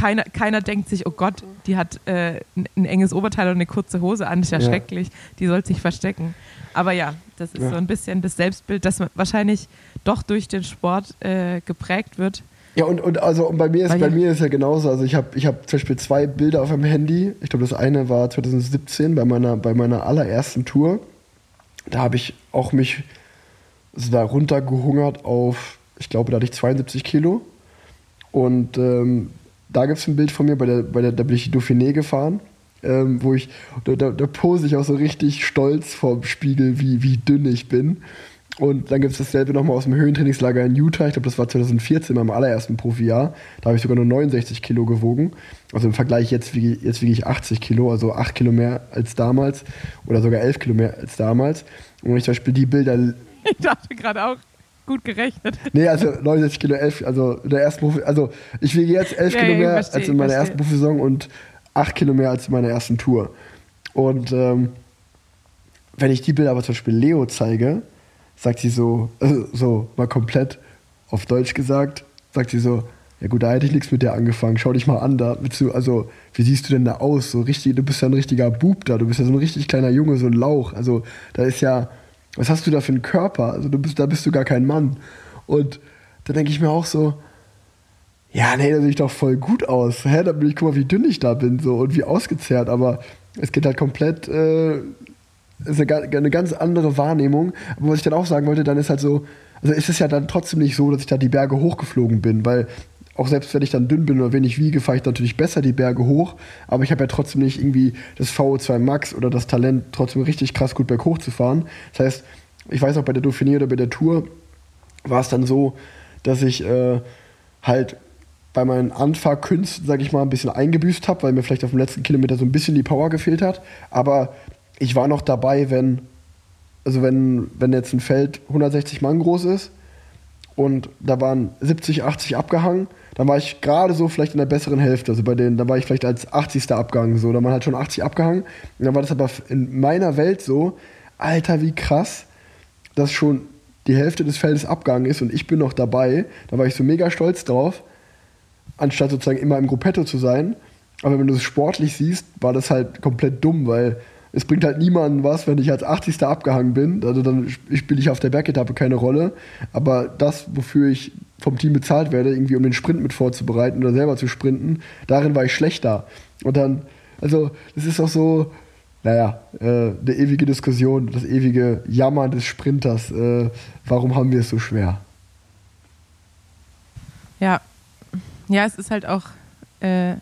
keiner, keiner denkt sich, oh Gott, die hat äh, ein enges Oberteil und eine kurze Hose an, ist ja, ja. schrecklich, die soll sich verstecken. Aber ja, das ist so ein bisschen das Selbstbild, das wahrscheinlich doch durch den Sport äh, geprägt wird. Ja, und, und also und bei mir ist Weil bei mir ist ja genauso. Also ich habe ich hab zum Beispiel zwei Bilder auf meinem Handy. Ich glaube, das eine war 2017 bei meiner, bei meiner allerersten Tour. Da habe ich auch mich also da runtergehungert auf, ich glaube, da hatte ich 72 Kilo. Und ähm, da gibt es ein Bild von mir, bei der, bei der, da bin ich Dauphiné gefahren, ähm, wo ich, da, da, da pose ich auch so richtig stolz vorm Spiegel, wie, wie dünn ich bin. Und dann gibt es dasselbe nochmal aus dem Höhentrainingslager in Utah. Ich glaube, das war 2014, meinem allerersten Profijahr. Da habe ich sogar nur 69 Kilo gewogen. Also im Vergleich jetzt wiege, jetzt wiege ich 80 Kilo, also 8 Kilo mehr als damals. Oder sogar 11 Kilo mehr als damals. Und wenn ich zum Beispiel die Bilder Ich dachte gerade auch, gut gerechnet. Nee, also 69 Kilo, 11, also in der ersten Profi, also ich wiege jetzt 11 Ja, Kilo mehr verstehe, als in meiner verstehe. ersten Profisaison und 8 Kilo mehr als in meiner ersten Tour. Und ähm, wenn ich die Bilder aber zum Beispiel Leo zeige, sagt sie so, äh, so mal komplett auf Deutsch gesagt, sagt sie so, ja gut, da hätte ich nichts mit dir angefangen. Schau dich mal an, da bist du, also, wie siehst du denn da aus? So richtig, du bist ja ein richtiger Bub da, du bist ja so ein richtig kleiner Junge, so ein Lauch. Also, da ist ja, was hast du da für einen Körper? Also, du bist, da bist du gar kein Mann. Und da denke ich mir auch so, ja, nee, da sehe ich doch voll gut aus. Hä, da bin ich, guck mal, wie dünn ich da bin so und wie ausgezehrt, aber es geht halt komplett, äh, ist eine, eine ganz andere Wahrnehmung. Aber was ich dann auch sagen wollte, dann ist halt so, also ist es ja dann trotzdem nicht so, dass ich da die Berge hochgeflogen bin, weil auch selbst wenn ich dann dünn bin oder wenig wiege, fahre ich natürlich besser die Berge hoch, aber ich habe ja trotzdem nicht irgendwie das VO2 Max oder das Talent, trotzdem richtig krass gut berghoch zu fahren. Das heißt, ich weiß auch bei der Dauphiné oder bei der Tour war es dann so, dass ich äh, halt bei meinen Anfahrkünsten, sag ich mal, ein bisschen eingebüßt habe, weil mir vielleicht auf dem letzten Kilometer so ein bisschen die Power gefehlt hat. Aber ich war noch dabei, wenn, also wenn, wenn jetzt ein Feld 160 Mann groß ist und da waren 70, 80 abgehangen, dann war ich gerade so vielleicht in der besseren Hälfte. Also bei denen, da war ich vielleicht als 80. abgehangen, so. Da waren halt schon 80 abgehangen. Und dann war das aber in meiner Welt so, Alter, wie krass, dass schon die Hälfte des Feldes abgegangen ist und ich bin noch dabei. Da war ich so mega stolz drauf, anstatt sozusagen immer im Gruppetto zu sein. Aber wenn du es sportlich siehst, war das halt komplett dumm, weil es bringt halt niemandem was, wenn ich als 80. abgehangen bin. Also dann spiele ich auf der Bergetappe keine Rolle. Aber das, wofür ich vom Team bezahlt werde, irgendwie um den Sprint mit vorzubereiten oder selber zu sprinten, darin war ich schlechter. Und dann, also das ist auch so, naja, äh, eine ewige Diskussion, das ewige Jammern des Sprinters. Äh, warum haben wir es so schwer? Ja. Ja, es ist halt auch äh,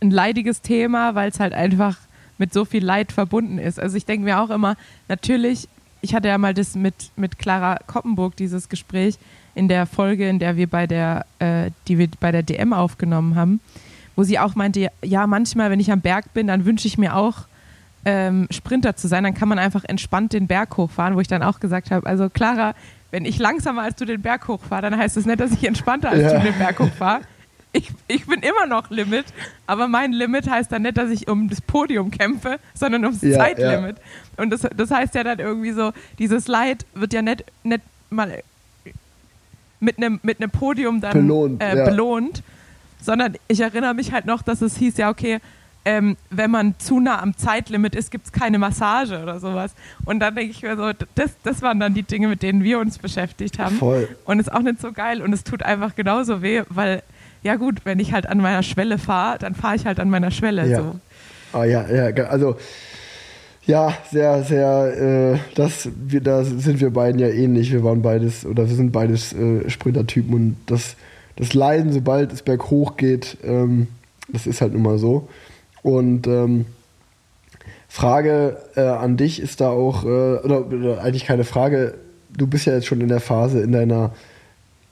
ein leidiges Thema, weil es halt einfach mit so viel Leid verbunden ist. Also ich denke mir auch immer, natürlich, ich hatte ja mal das mit, mit Clara Koppenburg, dieses Gespräch in der Folge, in der wir bei der, äh, die wir bei der DM aufgenommen haben, wo sie auch meinte, ja, manchmal, wenn ich am Berg bin, dann wünsche ich mir auch, ähm, Sprinter zu sein, dann kann man einfach entspannt den Berg hochfahren, wo ich dann auch gesagt habe, also Clara, wenn ich langsamer als du den Berg hochfahre, dann heißt das nicht, dass ich entspannter als Ja. du den Berg hochfahre. Ich, ich bin immer noch Limit, aber mein Limit heißt dann nicht, dass ich um das Podium kämpfe, sondern ums Ja, Zeitlimit. Und das, das heißt ja dann irgendwie so, dieses Leid wird ja nicht, nicht mal mit einem mit einem Podium dann Belohnt, äh, ja. belohnt, sondern ich erinnere mich halt noch, dass es hieß ja, okay, ähm, wenn man zu nah am Zeitlimit ist, gibt es keine Massage oder sowas. Und dann denke ich mir so, das, das waren dann die Dinge, mit denen wir uns beschäftigt haben. Voll. Und ist auch nicht so geil und es tut einfach genauso weh, weil, ja gut, wenn ich halt an meiner Schwelle fahre, dann fahre ich halt an meiner Schwelle. Ja. So. Ah ja, ja, also ja, sehr, sehr, äh, das, wir, da sind wir beiden ja ähnlich. Wir waren beides, oder wir sind beides äh, Sprintertypen und das, das Leiden, sobald es berghoch geht, ähm, das ist halt nun mal so. Und ähm, Frage äh, an dich ist da auch, äh, oder, oder eigentlich keine Frage, du bist ja jetzt schon in der Phase in deiner,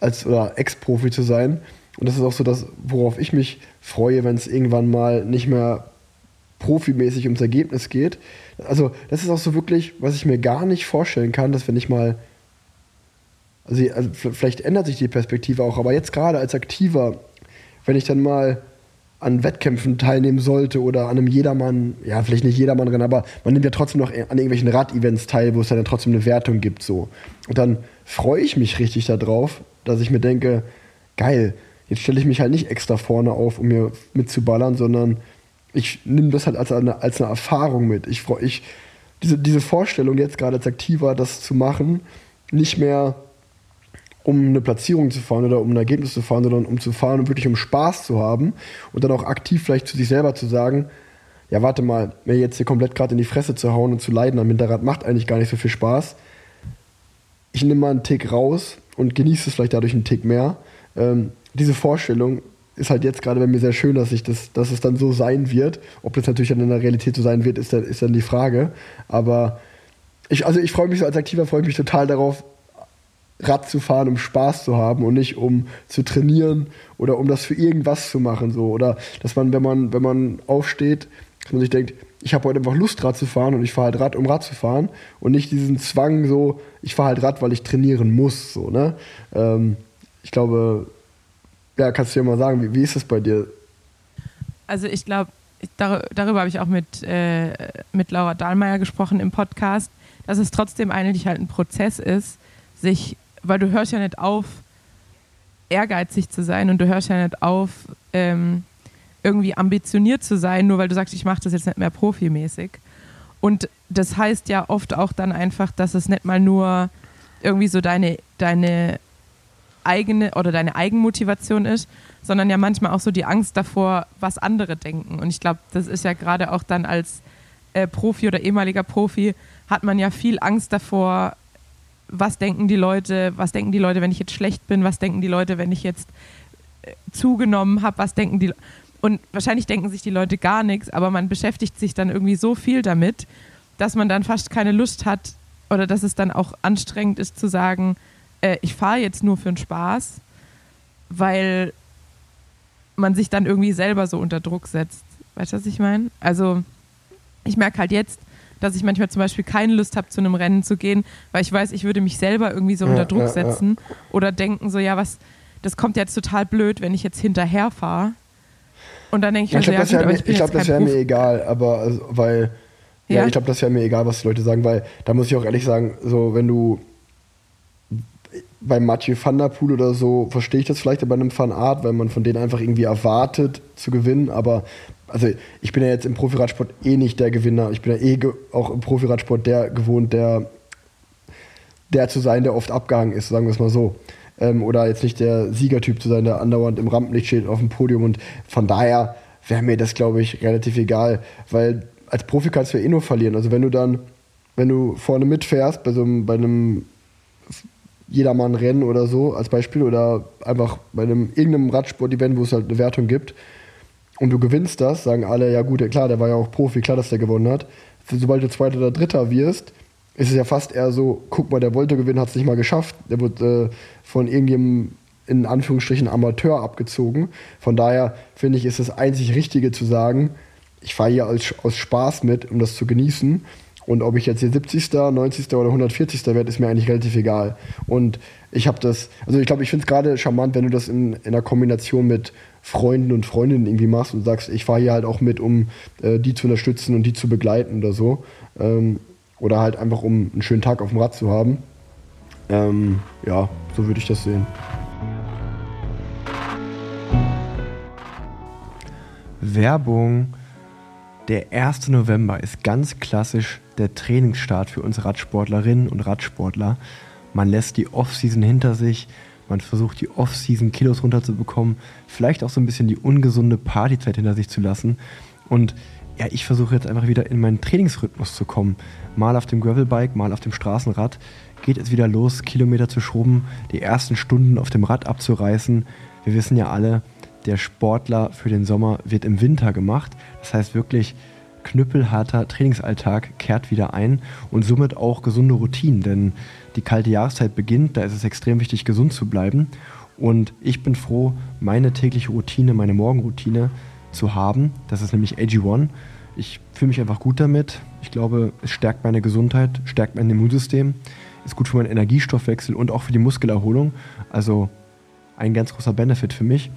als oder Ex-Profi zu sein. Und das ist auch so das, worauf ich mich freue, wenn es irgendwann mal nicht mehr profimäßig ums Ergebnis geht. Also, das ist auch so wirklich, was ich mir gar nicht vorstellen kann, dass wenn ich mal. Also, also vielleicht ändert sich die Perspektive auch, aber jetzt gerade als Aktiver, wenn ich dann mal an Wettkämpfen teilnehmen sollte oder an einem Jedermann, ja, vielleicht nicht Jedermann-Rennen, aber man nimmt ja trotzdem noch an irgendwelchen Rad-Events teil, wo es dann trotzdem eine Wertung gibt, so. Und dann freue ich mich richtig darauf, dass ich mir denke, geil, jetzt stelle ich mich halt nicht extra vorne auf, um mir mitzuballern, sondern ich nehme das halt als eine, als eine Erfahrung mit. Ich freue ich diese, diese Vorstellung jetzt gerade als Aktiver, das zu machen, nicht mehr um eine Platzierung zu fahren oder um ein Ergebnis zu fahren, sondern um zu fahren und wirklich um Spaß zu haben und dann auch aktiv vielleicht zu sich selber zu sagen, ja warte mal, mir jetzt hier komplett gerade in die Fresse zu hauen und zu leiden am Hinterrad macht eigentlich gar nicht so viel Spaß. Ich nehme mal einen Tick raus und genieße es vielleicht dadurch einen Tick mehr. Ähm, diese Vorstellung ist halt jetzt gerade bei mir sehr schön, dass ich das, dass es dann so sein wird. Ob das natürlich dann in der Realität so sein wird, ist dann, ist dann die Frage. Aber ich, also ich freue mich so als Aktiver, freue ich mich total darauf, Rad zu fahren, um Spaß zu haben und nicht um zu trainieren oder um das für irgendwas zu machen. So. Oder dass man, wenn man, wenn man aufsteht, dass man sich denkt, ich habe heute einfach Lust, Rad zu fahren und ich fahre halt Rad, um Rad zu fahren und nicht diesen Zwang so, ich fahre halt Rad, weil ich trainieren muss. So, ne? Ähm, ich glaube, ja, kannst du dir mal sagen, wie, wie ist das bei dir? Also ich glaube, dar darüber habe ich auch mit, äh, mit Laura Dahlmeier gesprochen im Podcast, dass es trotzdem eigentlich halt ein Prozess ist, sich, weil du hörst ja nicht auf, ehrgeizig zu sein und du hörst ja nicht auf, ähm, irgendwie ambitioniert zu sein, nur weil du sagst, ich mache das jetzt nicht mehr profimäßig. Und das heißt ja oft auch dann einfach, dass es nicht mal nur irgendwie so deine, deine eigene oder deine Eigenmotivation ist, sondern ja manchmal auch so die Angst davor, was andere denken. Und ich glaube, das ist ja gerade auch dann als äh, Profi oder ehemaliger Profi, hat man ja viel Angst davor, was denken die Leute, was denken die Leute, wenn ich jetzt schlecht bin, was denken die Leute, wenn ich jetzt äh, zugenommen habe, was denken die und wahrscheinlich denken sich die Leute gar nichts, aber man beschäftigt sich dann irgendwie so viel damit, dass man dann fast keine Lust hat oder dass es dann auch anstrengend ist zu sagen, äh, ich fahre jetzt nur für den Spaß, weil man sich dann irgendwie selber so unter Druck setzt. Weißt du, was ich meine? Also ich merke halt jetzt, dass ich manchmal zum Beispiel keine Lust habe, zu einem Rennen zu gehen, weil ich weiß, ich würde mich selber irgendwie so unter Druck ja, setzen ja. oder denken so, ja, was, das kommt jetzt total blöd, wenn ich jetzt hinterher fahre. Und dann denke ich, ja, mir ja, ich, ich glaube, das wäre mir egal, aber also, weil ja, ich glaube, das wäre mir egal, was die Leute sagen, weil da muss ich auch ehrlich sagen, so wenn du bei Mathieu van der Poel oder so verstehe ich das vielleicht bei einem Van Art, weil man von denen einfach irgendwie erwartet zu gewinnen, aber also ich bin ja jetzt im Profiradsport eh nicht der Gewinner. Ich bin ja eh auch im Profiradsport der gewohnt, der, der zu sein, der oft abgehangen ist, sagen wir es mal so. Ähm, oder jetzt nicht der Siegertyp zu sein, der andauernd im Rampenlicht steht auf dem Podium. Und von daher wäre mir das, glaube ich, relativ egal, weil als Profi kannst du ja eh nur verlieren. Also wenn du dann, wenn du vorne mitfährst bei so einem, bei einem Jedermann-Rennen oder so als Beispiel oder einfach bei einem irgendeinem Radsport-Event, wo es halt eine Wertung gibt, und du gewinnst das, sagen alle, ja gut, klar, der war ja auch Profi, klar, dass der gewonnen hat. Sobald du Zweiter oder Dritter wirst, ist es ja fast eher so, guck mal, der wollte gewinnen, hat es nicht mal geschafft. Der wird äh, von irgendjemandem in Anführungsstrichen Amateur abgezogen. Von daher finde ich, ist das einzig Richtige zu sagen, ich fahre hier als, aus Spaß mit, um das zu genießen. Und ob ich jetzt hier 70., 90. oder 140. werde, ist mir eigentlich relativ egal. Und ich habe das, also ich glaube, ich finde es gerade charmant, wenn du das in, in einer Kombination mit Freunden und Freundinnen irgendwie machst und sagst, ich fahre hier halt auch mit, um äh, die zu unterstützen und die zu begleiten oder so. Ähm, oder halt einfach, um einen schönen Tag auf dem Rad zu haben. Ähm, ja, so würde ich das sehen. Werbung. Der 1. November ist ganz klassisch der Trainingsstart für uns Radsportlerinnen und Radsportler. Man lässt die Offseason hinter sich, man versucht die Off-Season Kilos runterzubekommen, vielleicht auch so ein bisschen die ungesunde Partyzeit hinter sich zu lassen. Und ja, ich versuche jetzt einfach wieder in meinen Trainingsrhythmus zu kommen. Mal auf dem Gravelbike, mal auf dem Straßenrad geht es wieder los, Kilometer zu schrubben, die ersten Stunden auf dem Rad abzureißen. Wir wissen ja alle, der Sportler für den Sommer wird im Winter gemacht. Das heißt wirklich, knüppelharter Trainingsalltag kehrt wieder ein und somit auch gesunde Routinen, denn die kalte Jahreszeit beginnt, da ist es extrem wichtig, gesund zu bleiben. Und ich bin froh, meine tägliche Routine, meine Morgenroutine zu haben. Das ist nämlich AG1. Ich fühle mich einfach gut damit. Ich glaube, es stärkt meine Gesundheit, stärkt mein Immunsystem, ist gut für meinen Energiestoffwechsel und auch für die Muskelerholung. Also ein ganz großer Benefit für mich.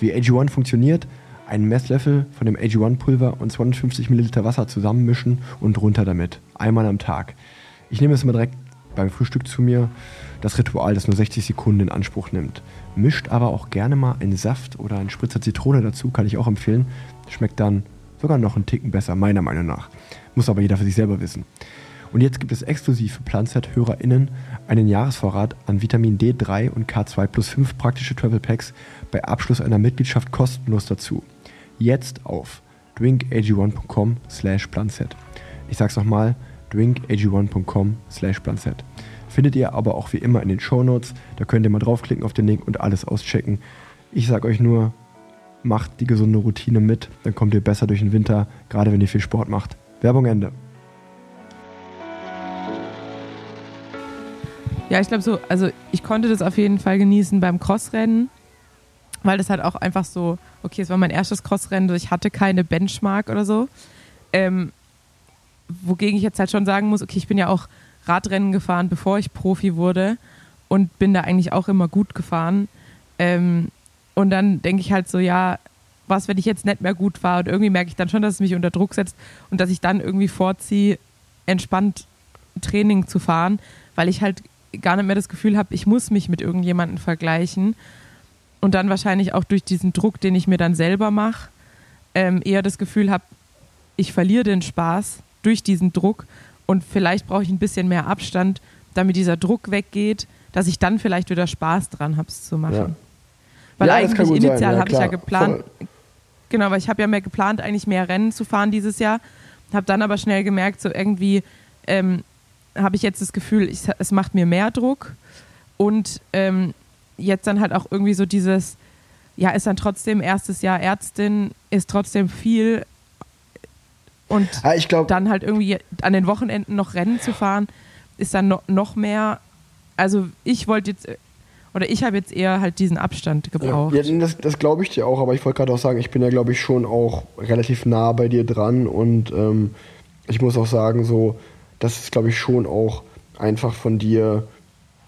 Wie AG1 funktioniert, einen Messlöffel von dem AG1-Pulver und 250 Milliliter Wasser zusammenmischen und runter damit. Einmal am Tag. Ich nehme es immer direkt beim Frühstück zu mir. Das Ritual, das nur 60 Sekunden in Anspruch nimmt. Mischt aber auch gerne mal einen Saft oder einen Spritzer Zitrone dazu, kann ich auch empfehlen. Schmeckt dann sogar noch einen Ticken besser, meiner Meinung nach. Muss aber jeder für sich selber wissen. Und jetzt gibt es exklusiv für Planset-HörerInnen einen Jahresvorrat an Vitamin D3 und K2 plus 5 praktische Travel Packs bei Abschluss einer Mitgliedschaft kostenlos dazu jetzt auf drinkag1.com slash planset. Ich sag's nochmal, drinkag1.com slash planset. Findet ihr aber auch wie immer in den Show Notes. Da könnt ihr mal draufklicken auf den Link und alles auschecken. Ich sag euch nur, macht die gesunde Routine mit, dann kommt ihr besser durch den Winter, gerade wenn ihr viel Sport macht. Werbung Ende. Ja, ich glaube so, also ich konnte das auf jeden Fall genießen beim Crossrennen, weil das halt auch einfach so, okay, es war mein erstes Crossrennen, ich hatte keine Benchmark oder so. Ähm, wogegen ich jetzt halt schon sagen muss, okay, ich bin ja auch Radrennen gefahren, bevor ich Profi wurde und bin da eigentlich auch immer gut gefahren. Ähm, und dann denke ich halt so, ja, was, wenn ich jetzt nicht mehr gut fahre? Und irgendwie merke ich dann schon, dass es mich unter Druck setzt und dass ich dann irgendwie vorziehe, entspannt Training zu fahren, weil ich halt gar nicht mehr das Gefühl habe, ich muss mich mit irgendjemandem vergleichen. Und dann wahrscheinlich auch durch diesen Druck, den ich mir dann selber mache, ähm, eher das Gefühl habe, ich verliere den Spaß durch diesen Druck und vielleicht brauche ich ein bisschen mehr Abstand, damit dieser Druck weggeht, dass ich dann vielleicht wieder Spaß dran habe, es zu machen. Ja. Weil Ja, eigentlich initial ja, habe ich ja geplant, genau, weil ich habe ja mehr geplant, eigentlich mehr Rennen zu fahren dieses Jahr, habe dann aber schnell gemerkt, so irgendwie ähm, habe ich jetzt das Gefühl, ich, es macht mir mehr Druck und ähm, jetzt dann halt auch irgendwie so dieses, ja, ist dann trotzdem erstes Jahr Ärztin, ist trotzdem viel und Ah, ich glaube, dann halt irgendwie an den Wochenenden noch Rennen zu fahren, ist dann no, noch mehr. Also ich wollte jetzt, oder ich habe jetzt eher halt diesen Abstand gebraucht. Ja, das, das glaube ich dir auch, aber ich wollte gerade auch sagen, ich bin ja, glaube ich, schon auch relativ nah bei dir dran und ähm, ich muss auch sagen, so, das ist, glaube ich, schon auch einfach von dir.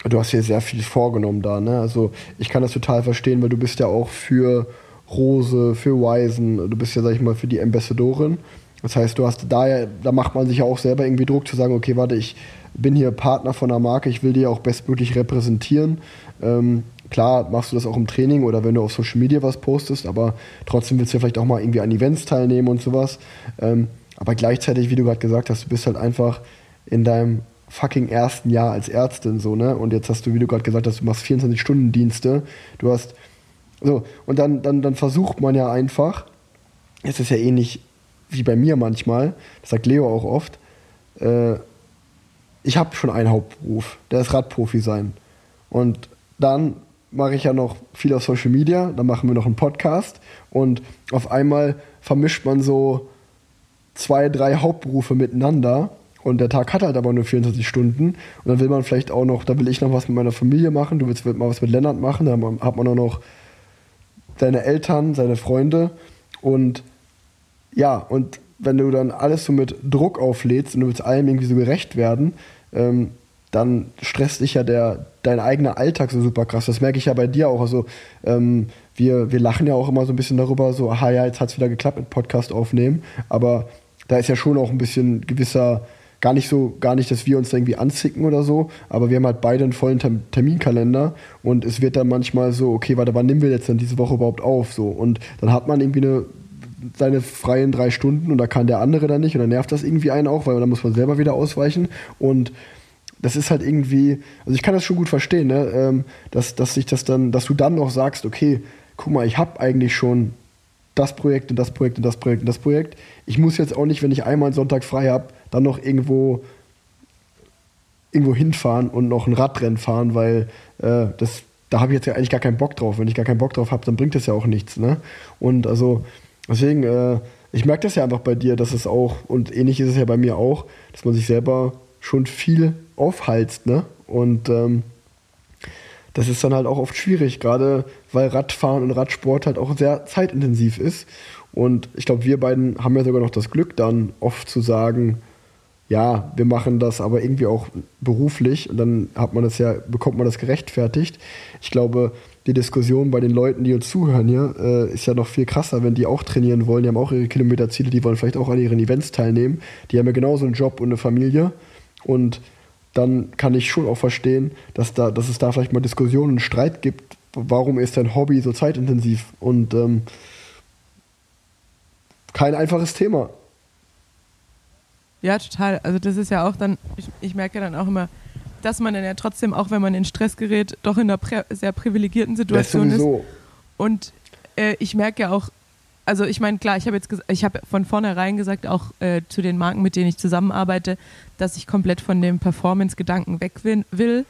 Du hast dir sehr viel vorgenommen da, ne? Also ich kann das total verstehen, weil du bist ja auch für Rose, für Wisen, du bist ja, sag ich mal, für die Ambassadorin. Das heißt, du hast da ja, da macht man sich ja auch selber irgendwie Druck zu sagen, okay, warte, ich bin hier Partner von einer Marke, ich will die auch bestmöglich repräsentieren. Ähm, klar machst du das auch im Training oder wenn du auf Social Media was postest, aber trotzdem willst du ja vielleicht auch mal irgendwie an Events teilnehmen und sowas. Ähm, aber gleichzeitig, wie du gerade gesagt hast, du bist halt einfach in deinem fucking ersten Jahr als Ärztin so, ne? Und jetzt hast du, wie du gerade gesagt hast, du machst 24-Stunden-Dienste, du hast so, und dann, dann, dann versucht man ja einfach, es ist ja ähnlich wie bei mir manchmal, das sagt Leo auch oft, äh, ich habe schon einen Hauptberuf, der ist Radprofi sein. Und dann mache ich ja noch viel auf Social Media, dann machen wir noch einen Podcast und auf einmal vermischt man so zwei, drei Hauptberufe miteinander und der Tag hat halt aber nur 24 Stunden und dann will man vielleicht auch noch, da will ich noch was mit meiner Familie machen, du willst mal was mit Lennart machen, dann hat man auch noch seine Eltern, seine Freunde und ja, und wenn du dann alles so mit Druck auflädst und du willst allem irgendwie so gerecht werden, ähm, dann stresst dich ja der, dein eigener Alltag so super krass. Das merke ich ja bei dir auch. Also ähm, wir, wir lachen ja auch immer so ein bisschen darüber, so, aha ja, jetzt hat es wieder geklappt mit Podcast aufnehmen. Aber da ist ja schon auch ein bisschen gewisser, gar nicht so, gar nicht, dass wir uns irgendwie anzicken oder so, aber wir haben halt beide einen vollen Term Terminkalender und es wird dann manchmal so, okay, warte, wann nehmen wir jetzt denn diese Woche überhaupt auf? So, und dann hat man irgendwie eine seine freien drei Stunden und da kann der andere dann nicht und dann nervt das irgendwie einen auch, weil dann muss man selber wieder ausweichen und das ist halt irgendwie, also ich kann das schon gut verstehen, ne? ähm, dass, dass sich das dann, dass du dann noch sagst, okay, guck mal, ich habe eigentlich schon das Projekt und das Projekt und das Projekt und das Projekt. Ich muss jetzt auch nicht, wenn ich einmal einen Sonntag frei habe, dann noch irgendwo irgendwo hinfahren und noch ein Radrennen fahren, weil äh, das, da habe ich jetzt ja eigentlich gar keinen Bock drauf. Wenn ich gar keinen Bock drauf habe, dann bringt das ja auch nichts. Ne? Und also deswegen, äh, ich merke das ja einfach bei dir, dass es auch, und ähnlich ist es ja bei mir auch, dass man sich selber schon viel aufhalst, ne? Und ähm, das ist dann halt auch oft schwierig, gerade weil Radfahren und Radsport halt auch sehr zeitintensiv ist. Und ich glaube, wir beiden haben ja sogar noch das Glück, dann oft zu sagen, ja, wir machen das aber irgendwie auch beruflich und dann hat man das ja, bekommt man das gerechtfertigt. Ich glaube, die Diskussion bei den Leuten, die uns zuhören hier, äh, ist ja noch viel krasser, wenn die auch trainieren wollen. Die haben auch ihre Kilometerziele, die wollen vielleicht auch an ihren Events teilnehmen. Die haben ja genauso einen Job und eine Familie. Und dann kann ich schon auch verstehen, dass, da, dass es da vielleicht mal Diskussionen und Streit gibt. Warum ist dein Hobby so zeitintensiv? Und ähm, kein einfaches Thema. Ja, total. Also das ist ja auch dann, ich, ich merke ja dann auch immer, dass man dann ja trotzdem, auch wenn man in Stress gerät, doch in einer prä sehr privilegierten Situation ist. Und äh, ich merke ja auch, also ich meine, klar, ich habe jetzt ich habe von vornherein gesagt, auch äh, zu den Marken, mit denen ich zusammenarbeite, dass ich komplett von dem Performance-Gedanken weg will, will.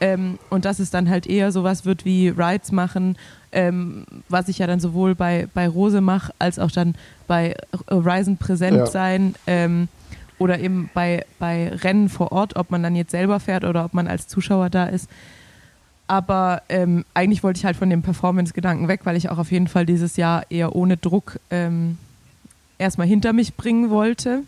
Ähm, und dass es dann halt eher sowas wird wie Rides machen, ähm, was ich ja dann sowohl bei, bei Rose mache, als auch dann bei Horizon präsent Ja. sein. Ähm, oder eben bei, bei Rennen vor Ort, ob man dann jetzt selber fährt oder ob man als Zuschauer da ist. Aber ähm, eigentlich wollte ich halt von dem Performance-Gedanken weg, weil ich auch auf jeden Fall dieses Jahr eher ohne Druck ähm, erstmal hinter mich bringen wollte.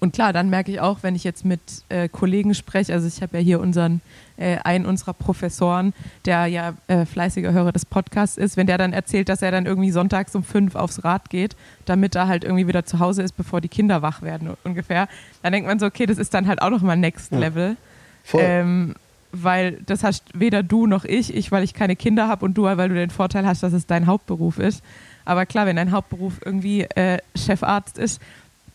Und klar, dann merke ich auch, wenn ich jetzt mit äh, Kollegen spreche, also ich habe ja hier unseren, äh, einen unserer Professoren, der ja äh, fleißiger Hörer des Podcasts ist, wenn der dann erzählt, dass er dann irgendwie sonntags um fünf aufs Rad geht, damit er halt irgendwie wieder zu Hause ist, bevor die Kinder wach werden ungefähr, dann denkt man so, okay, das ist dann halt auch nochmal Next Ja. Level. Voll. Ähm, weil das hast weder du noch ich, ich, weil ich keine Kinder habe und du, weil du den Vorteil hast, dass es dein Hauptberuf ist. Aber klar, wenn dein Hauptberuf irgendwie äh, Chefarzt ist,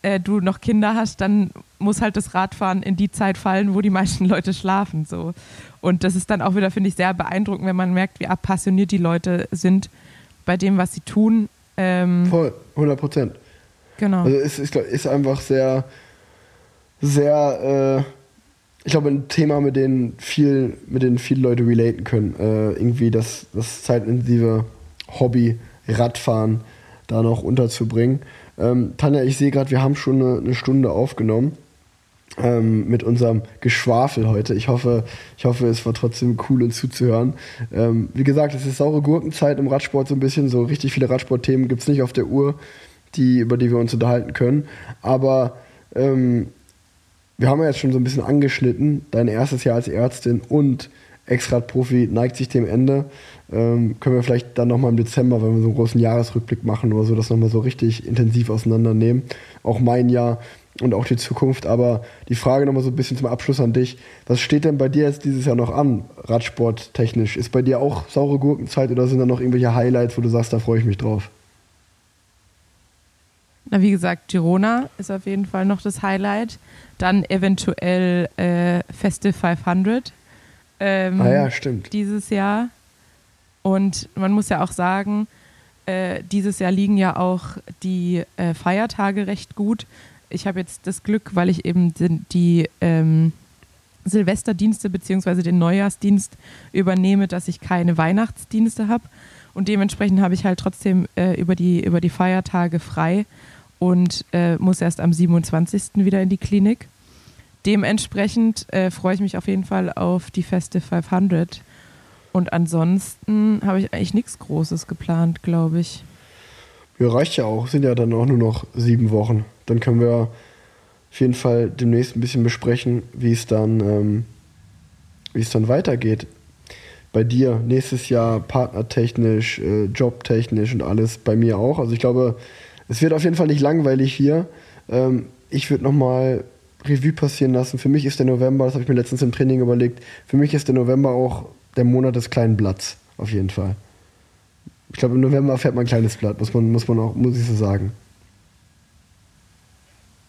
äh, du noch Kinder hast, dann muss halt das Radfahren in die Zeit fallen, wo die meisten *laughs* Leute schlafen. So. Und das ist dann auch wieder, finde ich, sehr beeindruckend, wenn man merkt, wie appassioniert die Leute sind bei dem, was sie tun. Ähm, Voll, 100 Prozent. genau. Also es ist, ist einfach sehr, sehr, äh, ich glaube, ein Thema, mit dem viel, mit dem viele Leute relaten können. Äh, irgendwie das, das zeitintensive Hobby Radfahren da noch unterzubringen. Ähm, Tanja, ich sehe gerade, wir haben schon eine, eine Stunde aufgenommen ähm, mit unserem Geschwafel heute. Ich hoffe, ich hoffe, es war trotzdem cool, uns zuzuhören. Ähm, wie gesagt, es ist saure Gurkenzeit im Radsport so ein bisschen. So richtig viele Radsportthemen gibt es nicht auf der Uhr, die, über die wir uns unterhalten können. Aber ähm, wir haben ja jetzt schon so ein bisschen angeschnitten, dein erstes Jahr als Ärztin und Ex-Rad-Profi neigt sich dem Ende. Ähm, können wir vielleicht dann nochmal im Dezember, wenn wir so einen großen Jahresrückblick machen oder so, das nochmal so richtig intensiv auseinandernehmen. Auch mein Jahr und auch die Zukunft. Aber die Frage nochmal so ein bisschen zum Abschluss an dich. Was steht denn bei dir jetzt dieses Jahr noch an, Radsport-technisch? Ist bei dir auch saure Gurkenzeit oder sind da noch irgendwelche Highlights, wo du sagst, da freue ich mich drauf? Na, wie gesagt, Girona ist auf jeden Fall noch das Highlight. Dann eventuell äh, Festive 500 ähm, ah ja, stimmt. dieses Jahr. Und man muss ja auch sagen, äh, dieses Jahr liegen ja auch die äh, Feiertage recht gut. Ich habe jetzt das Glück, weil ich eben die, die ähm, Silvesterdienste bzw. den Neujahrsdienst übernehme, dass ich keine Weihnachtsdienste habe. Und dementsprechend habe ich halt trotzdem äh, über, die, über die Feiertage frei und äh, muss erst am 27. wieder in die Klinik. Dementsprechend äh, freue ich mich auf jeden Fall auf die Festive 500. Und ansonsten habe ich eigentlich nichts Großes geplant, glaube ich. Ja, reicht ja auch. Sind ja dann auch nur noch sieben Wochen. Dann können wir auf jeden Fall demnächst ein bisschen besprechen, wie es dann, ähm, wie es dann weitergeht. Bei dir nächstes Jahr partnertechnisch, äh, jobtechnisch und alles. Bei mir auch. Also ich glaube, es wird auf jeden Fall nicht langweilig hier. Ähm, ich würde nochmal Revue passieren lassen. Für mich ist der November, das habe ich mir letztens im Training überlegt, für mich ist der November auch der Monat des kleinen Blatts. Auf jeden Fall. Ich glaube, im November fährt man ein kleines Blatt, muss man, muss man auch, muss ich so sagen.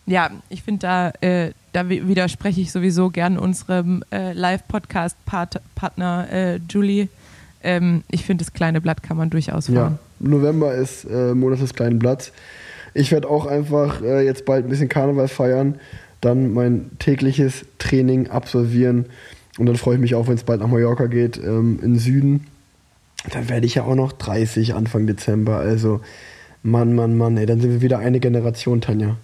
Ja, ich finde, da, äh, da wi- widerspreche ich sowieso gern unserem äh, Live-Podcast-Partner äh, Julie. Ähm, ich finde, das kleine Blatt kann man durchaus Ja, fahren. November ist äh, Monat des kleinen Blatts. Ich werde auch einfach äh, jetzt bald ein bisschen Karneval feiern, dann mein tägliches Training absolvieren und dann freue ich mich auch, wenn es bald nach Mallorca geht, ähm, in Süden. Dann werde ich ja auch noch 30 Anfang Dezember. Also, Mann, Mann, Mann, ey, dann sind wir wieder eine Generation, Tanja,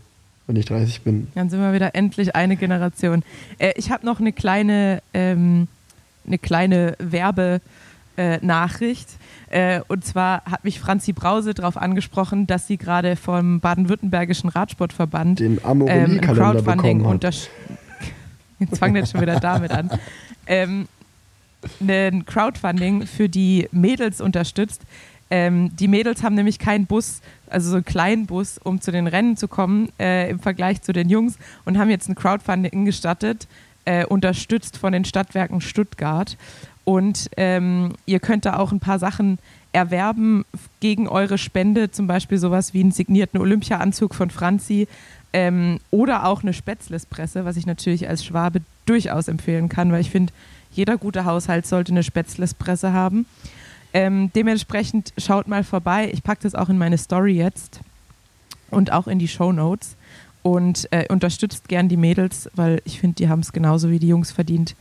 wenn ich 30 bin. Dann sind wir wieder endlich eine Generation. Äh, ich habe noch eine kleine, ähm, eine kleine Werbe. Äh, Nachricht. Äh, und zwar hat mich Franzi Brause darauf angesprochen, dass sie gerade vom Baden-Württembergischen Radsportverband Den ähm, Crowdfunding bekommen hat. Jetzt fangen wir schon wieder damit an. Ähm, ein Crowdfunding für die Mädels unterstützt. Ähm, die Mädels haben nämlich keinen Bus, also so einen kleinen Bus, um zu den Rennen zu kommen äh, im Vergleich zu den Jungs und haben jetzt ein Crowdfunding gestattet, äh, unterstützt von den Stadtwerken Stuttgart. Und ähm, ihr könnt da auch ein paar Sachen erwerben gegen eure Spende, zum Beispiel sowas wie einen signierten Olympiaanzug von Franzi ähm, oder auch eine Spätzlespresse, was ich natürlich als Schwabe durchaus empfehlen kann, weil ich finde, jeder gute Haushalt sollte eine Spätzlespresse haben. Ähm, dementsprechend schaut mal vorbei. Ich packe das auch in meine Story jetzt und auch in die Show Notes und äh, unterstützt gern die Mädels, weil ich finde, die haben es genauso wie die Jungs verdient,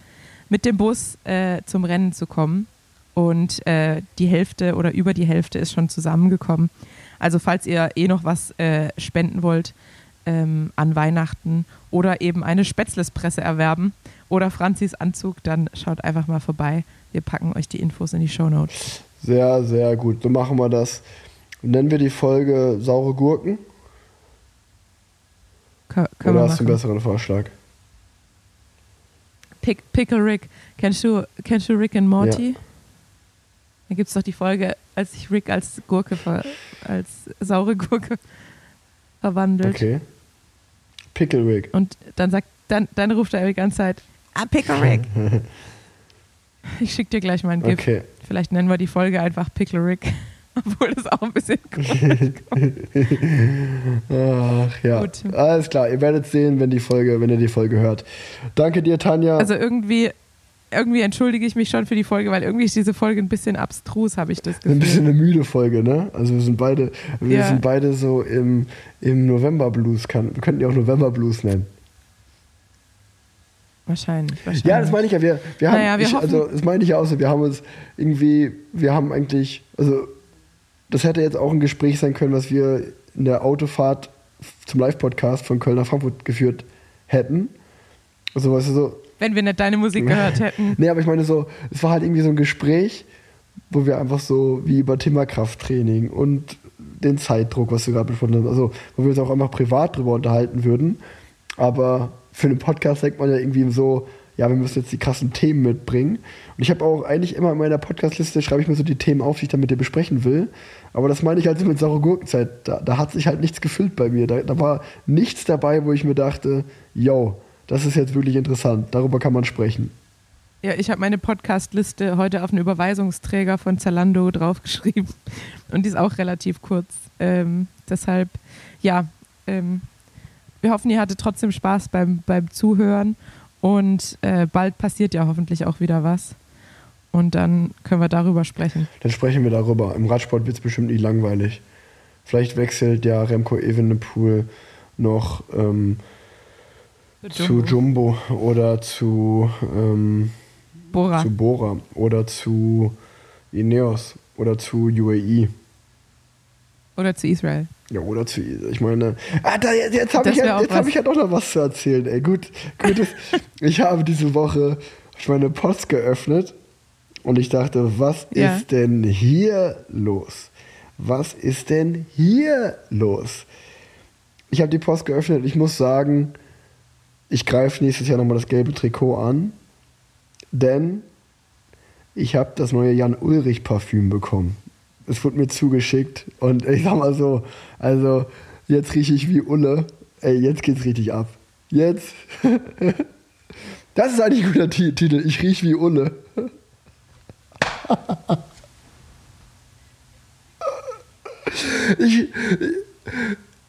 mit dem Bus äh, zum Rennen zu kommen. Und äh, die Hälfte oder über die Hälfte ist schon zusammengekommen. Also falls ihr eh noch was äh, spenden wollt ähm, an Weihnachten oder eben eine Spätzlespresse erwerben oder Franzis Anzug, dann schaut einfach mal vorbei. Wir packen euch die Infos in die Show Notes. Sehr, sehr gut. So machen wir das. Nennen wir die Folge saure Gurken? Kö können Oder hast du einen besseren Vorschlag? Pick, Pickle Rick. Kennst du, kennst du Rick and Morty? Da gibt es doch die Folge, als sich Rick als Gurke, als saure Gurke verwandelt. Okay. Pickle Rick. Und dann sagt, dann, dann ruft er die ganze Zeit, ah, Pickle Rick. *laughs* ich schick dir gleich mal ein GIF. Okay. Vielleicht nennen wir die Folge einfach Pickle Rick. *laughs* Obwohl das auch ein bisschen komisch Ach ja. Gut. Alles klar, ihr werdet sehen, wenn die Folge, wenn ihr die Folge hört. Danke dir, Tanja. Also irgendwie, irgendwie entschuldige ich mich schon für die Folge, weil irgendwie ist diese Folge ein bisschen abstrus, habe ich das Gefühl. ein bisschen eine müde Folge, ne? Also wir sind beide, wir Ja. sind beide so im, im November Blues. Kann, wir könnten die auch November Blues nennen. Wahrscheinlich, wahrscheinlich. Ja, das meine ich ja. Wir, wir haben, Naja, wir ich, also das meine ich ja auch so. Wir haben uns irgendwie, wir haben eigentlich, also das hätte jetzt auch ein Gespräch sein können, was wir in der Autofahrt zum Live-Podcast von Köln nach Frankfurt geführt hätten. Also, weißt du, so, Wenn wir nicht deine Musik gehört hätten. Nee, aber ich meine so, es war halt irgendwie so ein Gespräch, wo wir einfach so wie über Thema-Krafttraining und den Zeitdruck, was du gerade besprochen hast, also wo wir uns auch einfach privat drüber unterhalten würden. Aber für einen Podcast denkt man ja irgendwie so, ja, wir müssen jetzt die krassen Themen mitbringen. Und ich habe auch eigentlich immer in meiner Podcast-Liste, schreibe ich mir so die Themen auf, die ich dann mit dir besprechen will. Aber das meine ich halt so mit saure Gurkenzeit. Da, da hat sich halt nichts gefüllt bei mir. Da, da war nichts dabei, wo ich mir dachte, yo, das ist jetzt wirklich interessant. Darüber kann man sprechen. Ja, ich habe meine Podcast-Liste heute auf einen Überweisungsträger von Zalando draufgeschrieben. Und die ist auch relativ kurz. Ähm, deshalb, ja, ähm, wir hoffen, ihr hattet trotzdem Spaß beim, beim Zuhören. Und äh, bald passiert ja hoffentlich auch wieder was. Und dann können wir darüber sprechen. Dann sprechen wir darüber. Im Radsport wird es bestimmt nicht langweilig. Vielleicht wechselt ja Remco Evenepoel noch ähm, zu Jumbo oder zu, ähm, Bora. zu Bora oder zu Ineos oder zu UAE. Oder zu Israel. Ja, oder zu, ich meine, ah, da, jetzt, habe ich, ja, jetzt hab ich ja doch noch was zu erzählen. Ey, gut, gut ist, *laughs* ich habe diese Woche meine Post geöffnet und ich dachte, was Ja. ist denn hier los? Was ist denn hier los? Ich habe die Post geöffnet ich muss sagen, ich greife nächstes Jahr nochmal das gelbe Trikot an, denn ich habe das neue Jan Ulrich Parfüm bekommen. Es wurde mir zugeschickt und ich sag mal so, also jetzt rieche ich wie Ulle. Ey, jetzt geht's richtig ab. Jetzt. *laughs* Das ist eigentlich ein guter Ti- Titel. Ich riech wie Ulle. *laughs* Ich,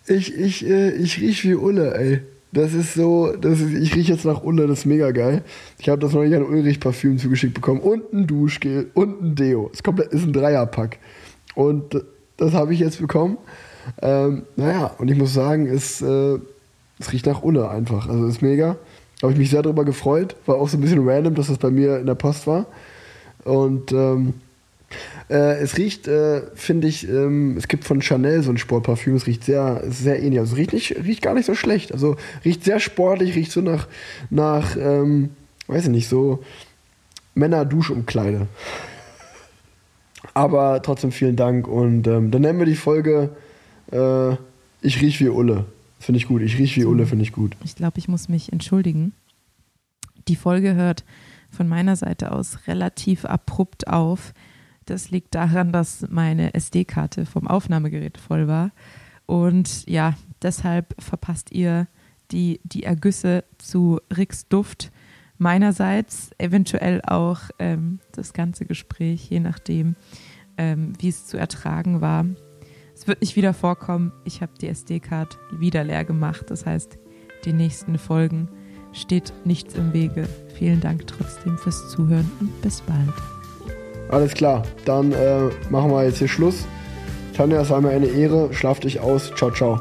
ich, ich, äh, ich riech wie Ulle, ey. Das ist so, das ist, ich rieche jetzt nach Ulle, das ist mega geil. Ich habe das neue Jan Ulrich Parfüm zugeschickt bekommen und ein Duschgel und ein Deo. Es komplett ist ein Dreierpack. Und das habe ich jetzt bekommen. Ähm, naja, und ich muss sagen, es, äh, es riecht nach Ulle einfach. Also ist mega. Habe ich mich sehr darüber gefreut. War auch so ein bisschen random, dass das bei mir in der Post war. Und ähm, äh, es riecht, äh, finde ich, ähm, es gibt von Chanel so ein Sportparfüm, es riecht sehr, sehr ähnlich. Also riecht, nicht, riecht gar nicht so schlecht. Also riecht sehr sportlich, riecht so nach, nach ähm, weiß ich nicht, so Männer-Duschumkleide. Aber trotzdem vielen Dank und ähm, dann nennen wir die Folge äh, Ich riech wie Ulle. Finde ich gut. Ich riech wie Ulle, finde ich gut. Ich glaube, ich muss mich entschuldigen. Die Folge hört von meiner Seite aus relativ abrupt auf. Das liegt daran, dass meine SD-Karte vom Aufnahmegerät voll war. Und ja, deshalb verpasst ihr die, die Ergüsse zu Ricks Duft. Meinerseits eventuell auch ähm, das ganze Gespräch, je nachdem, ähm, wie es zu ertragen war. Es wird nicht wieder vorkommen. Ich habe die SD-Card wieder leer gemacht. Das heißt, die nächsten Folgen steht nichts im Wege. Vielen Dank trotzdem fürs Zuhören und bis bald. Alles klar, dann äh, machen wir jetzt hier Schluss. Tanja, es war mir eine Ehre. Schlaf dich aus. Ciao, ciao.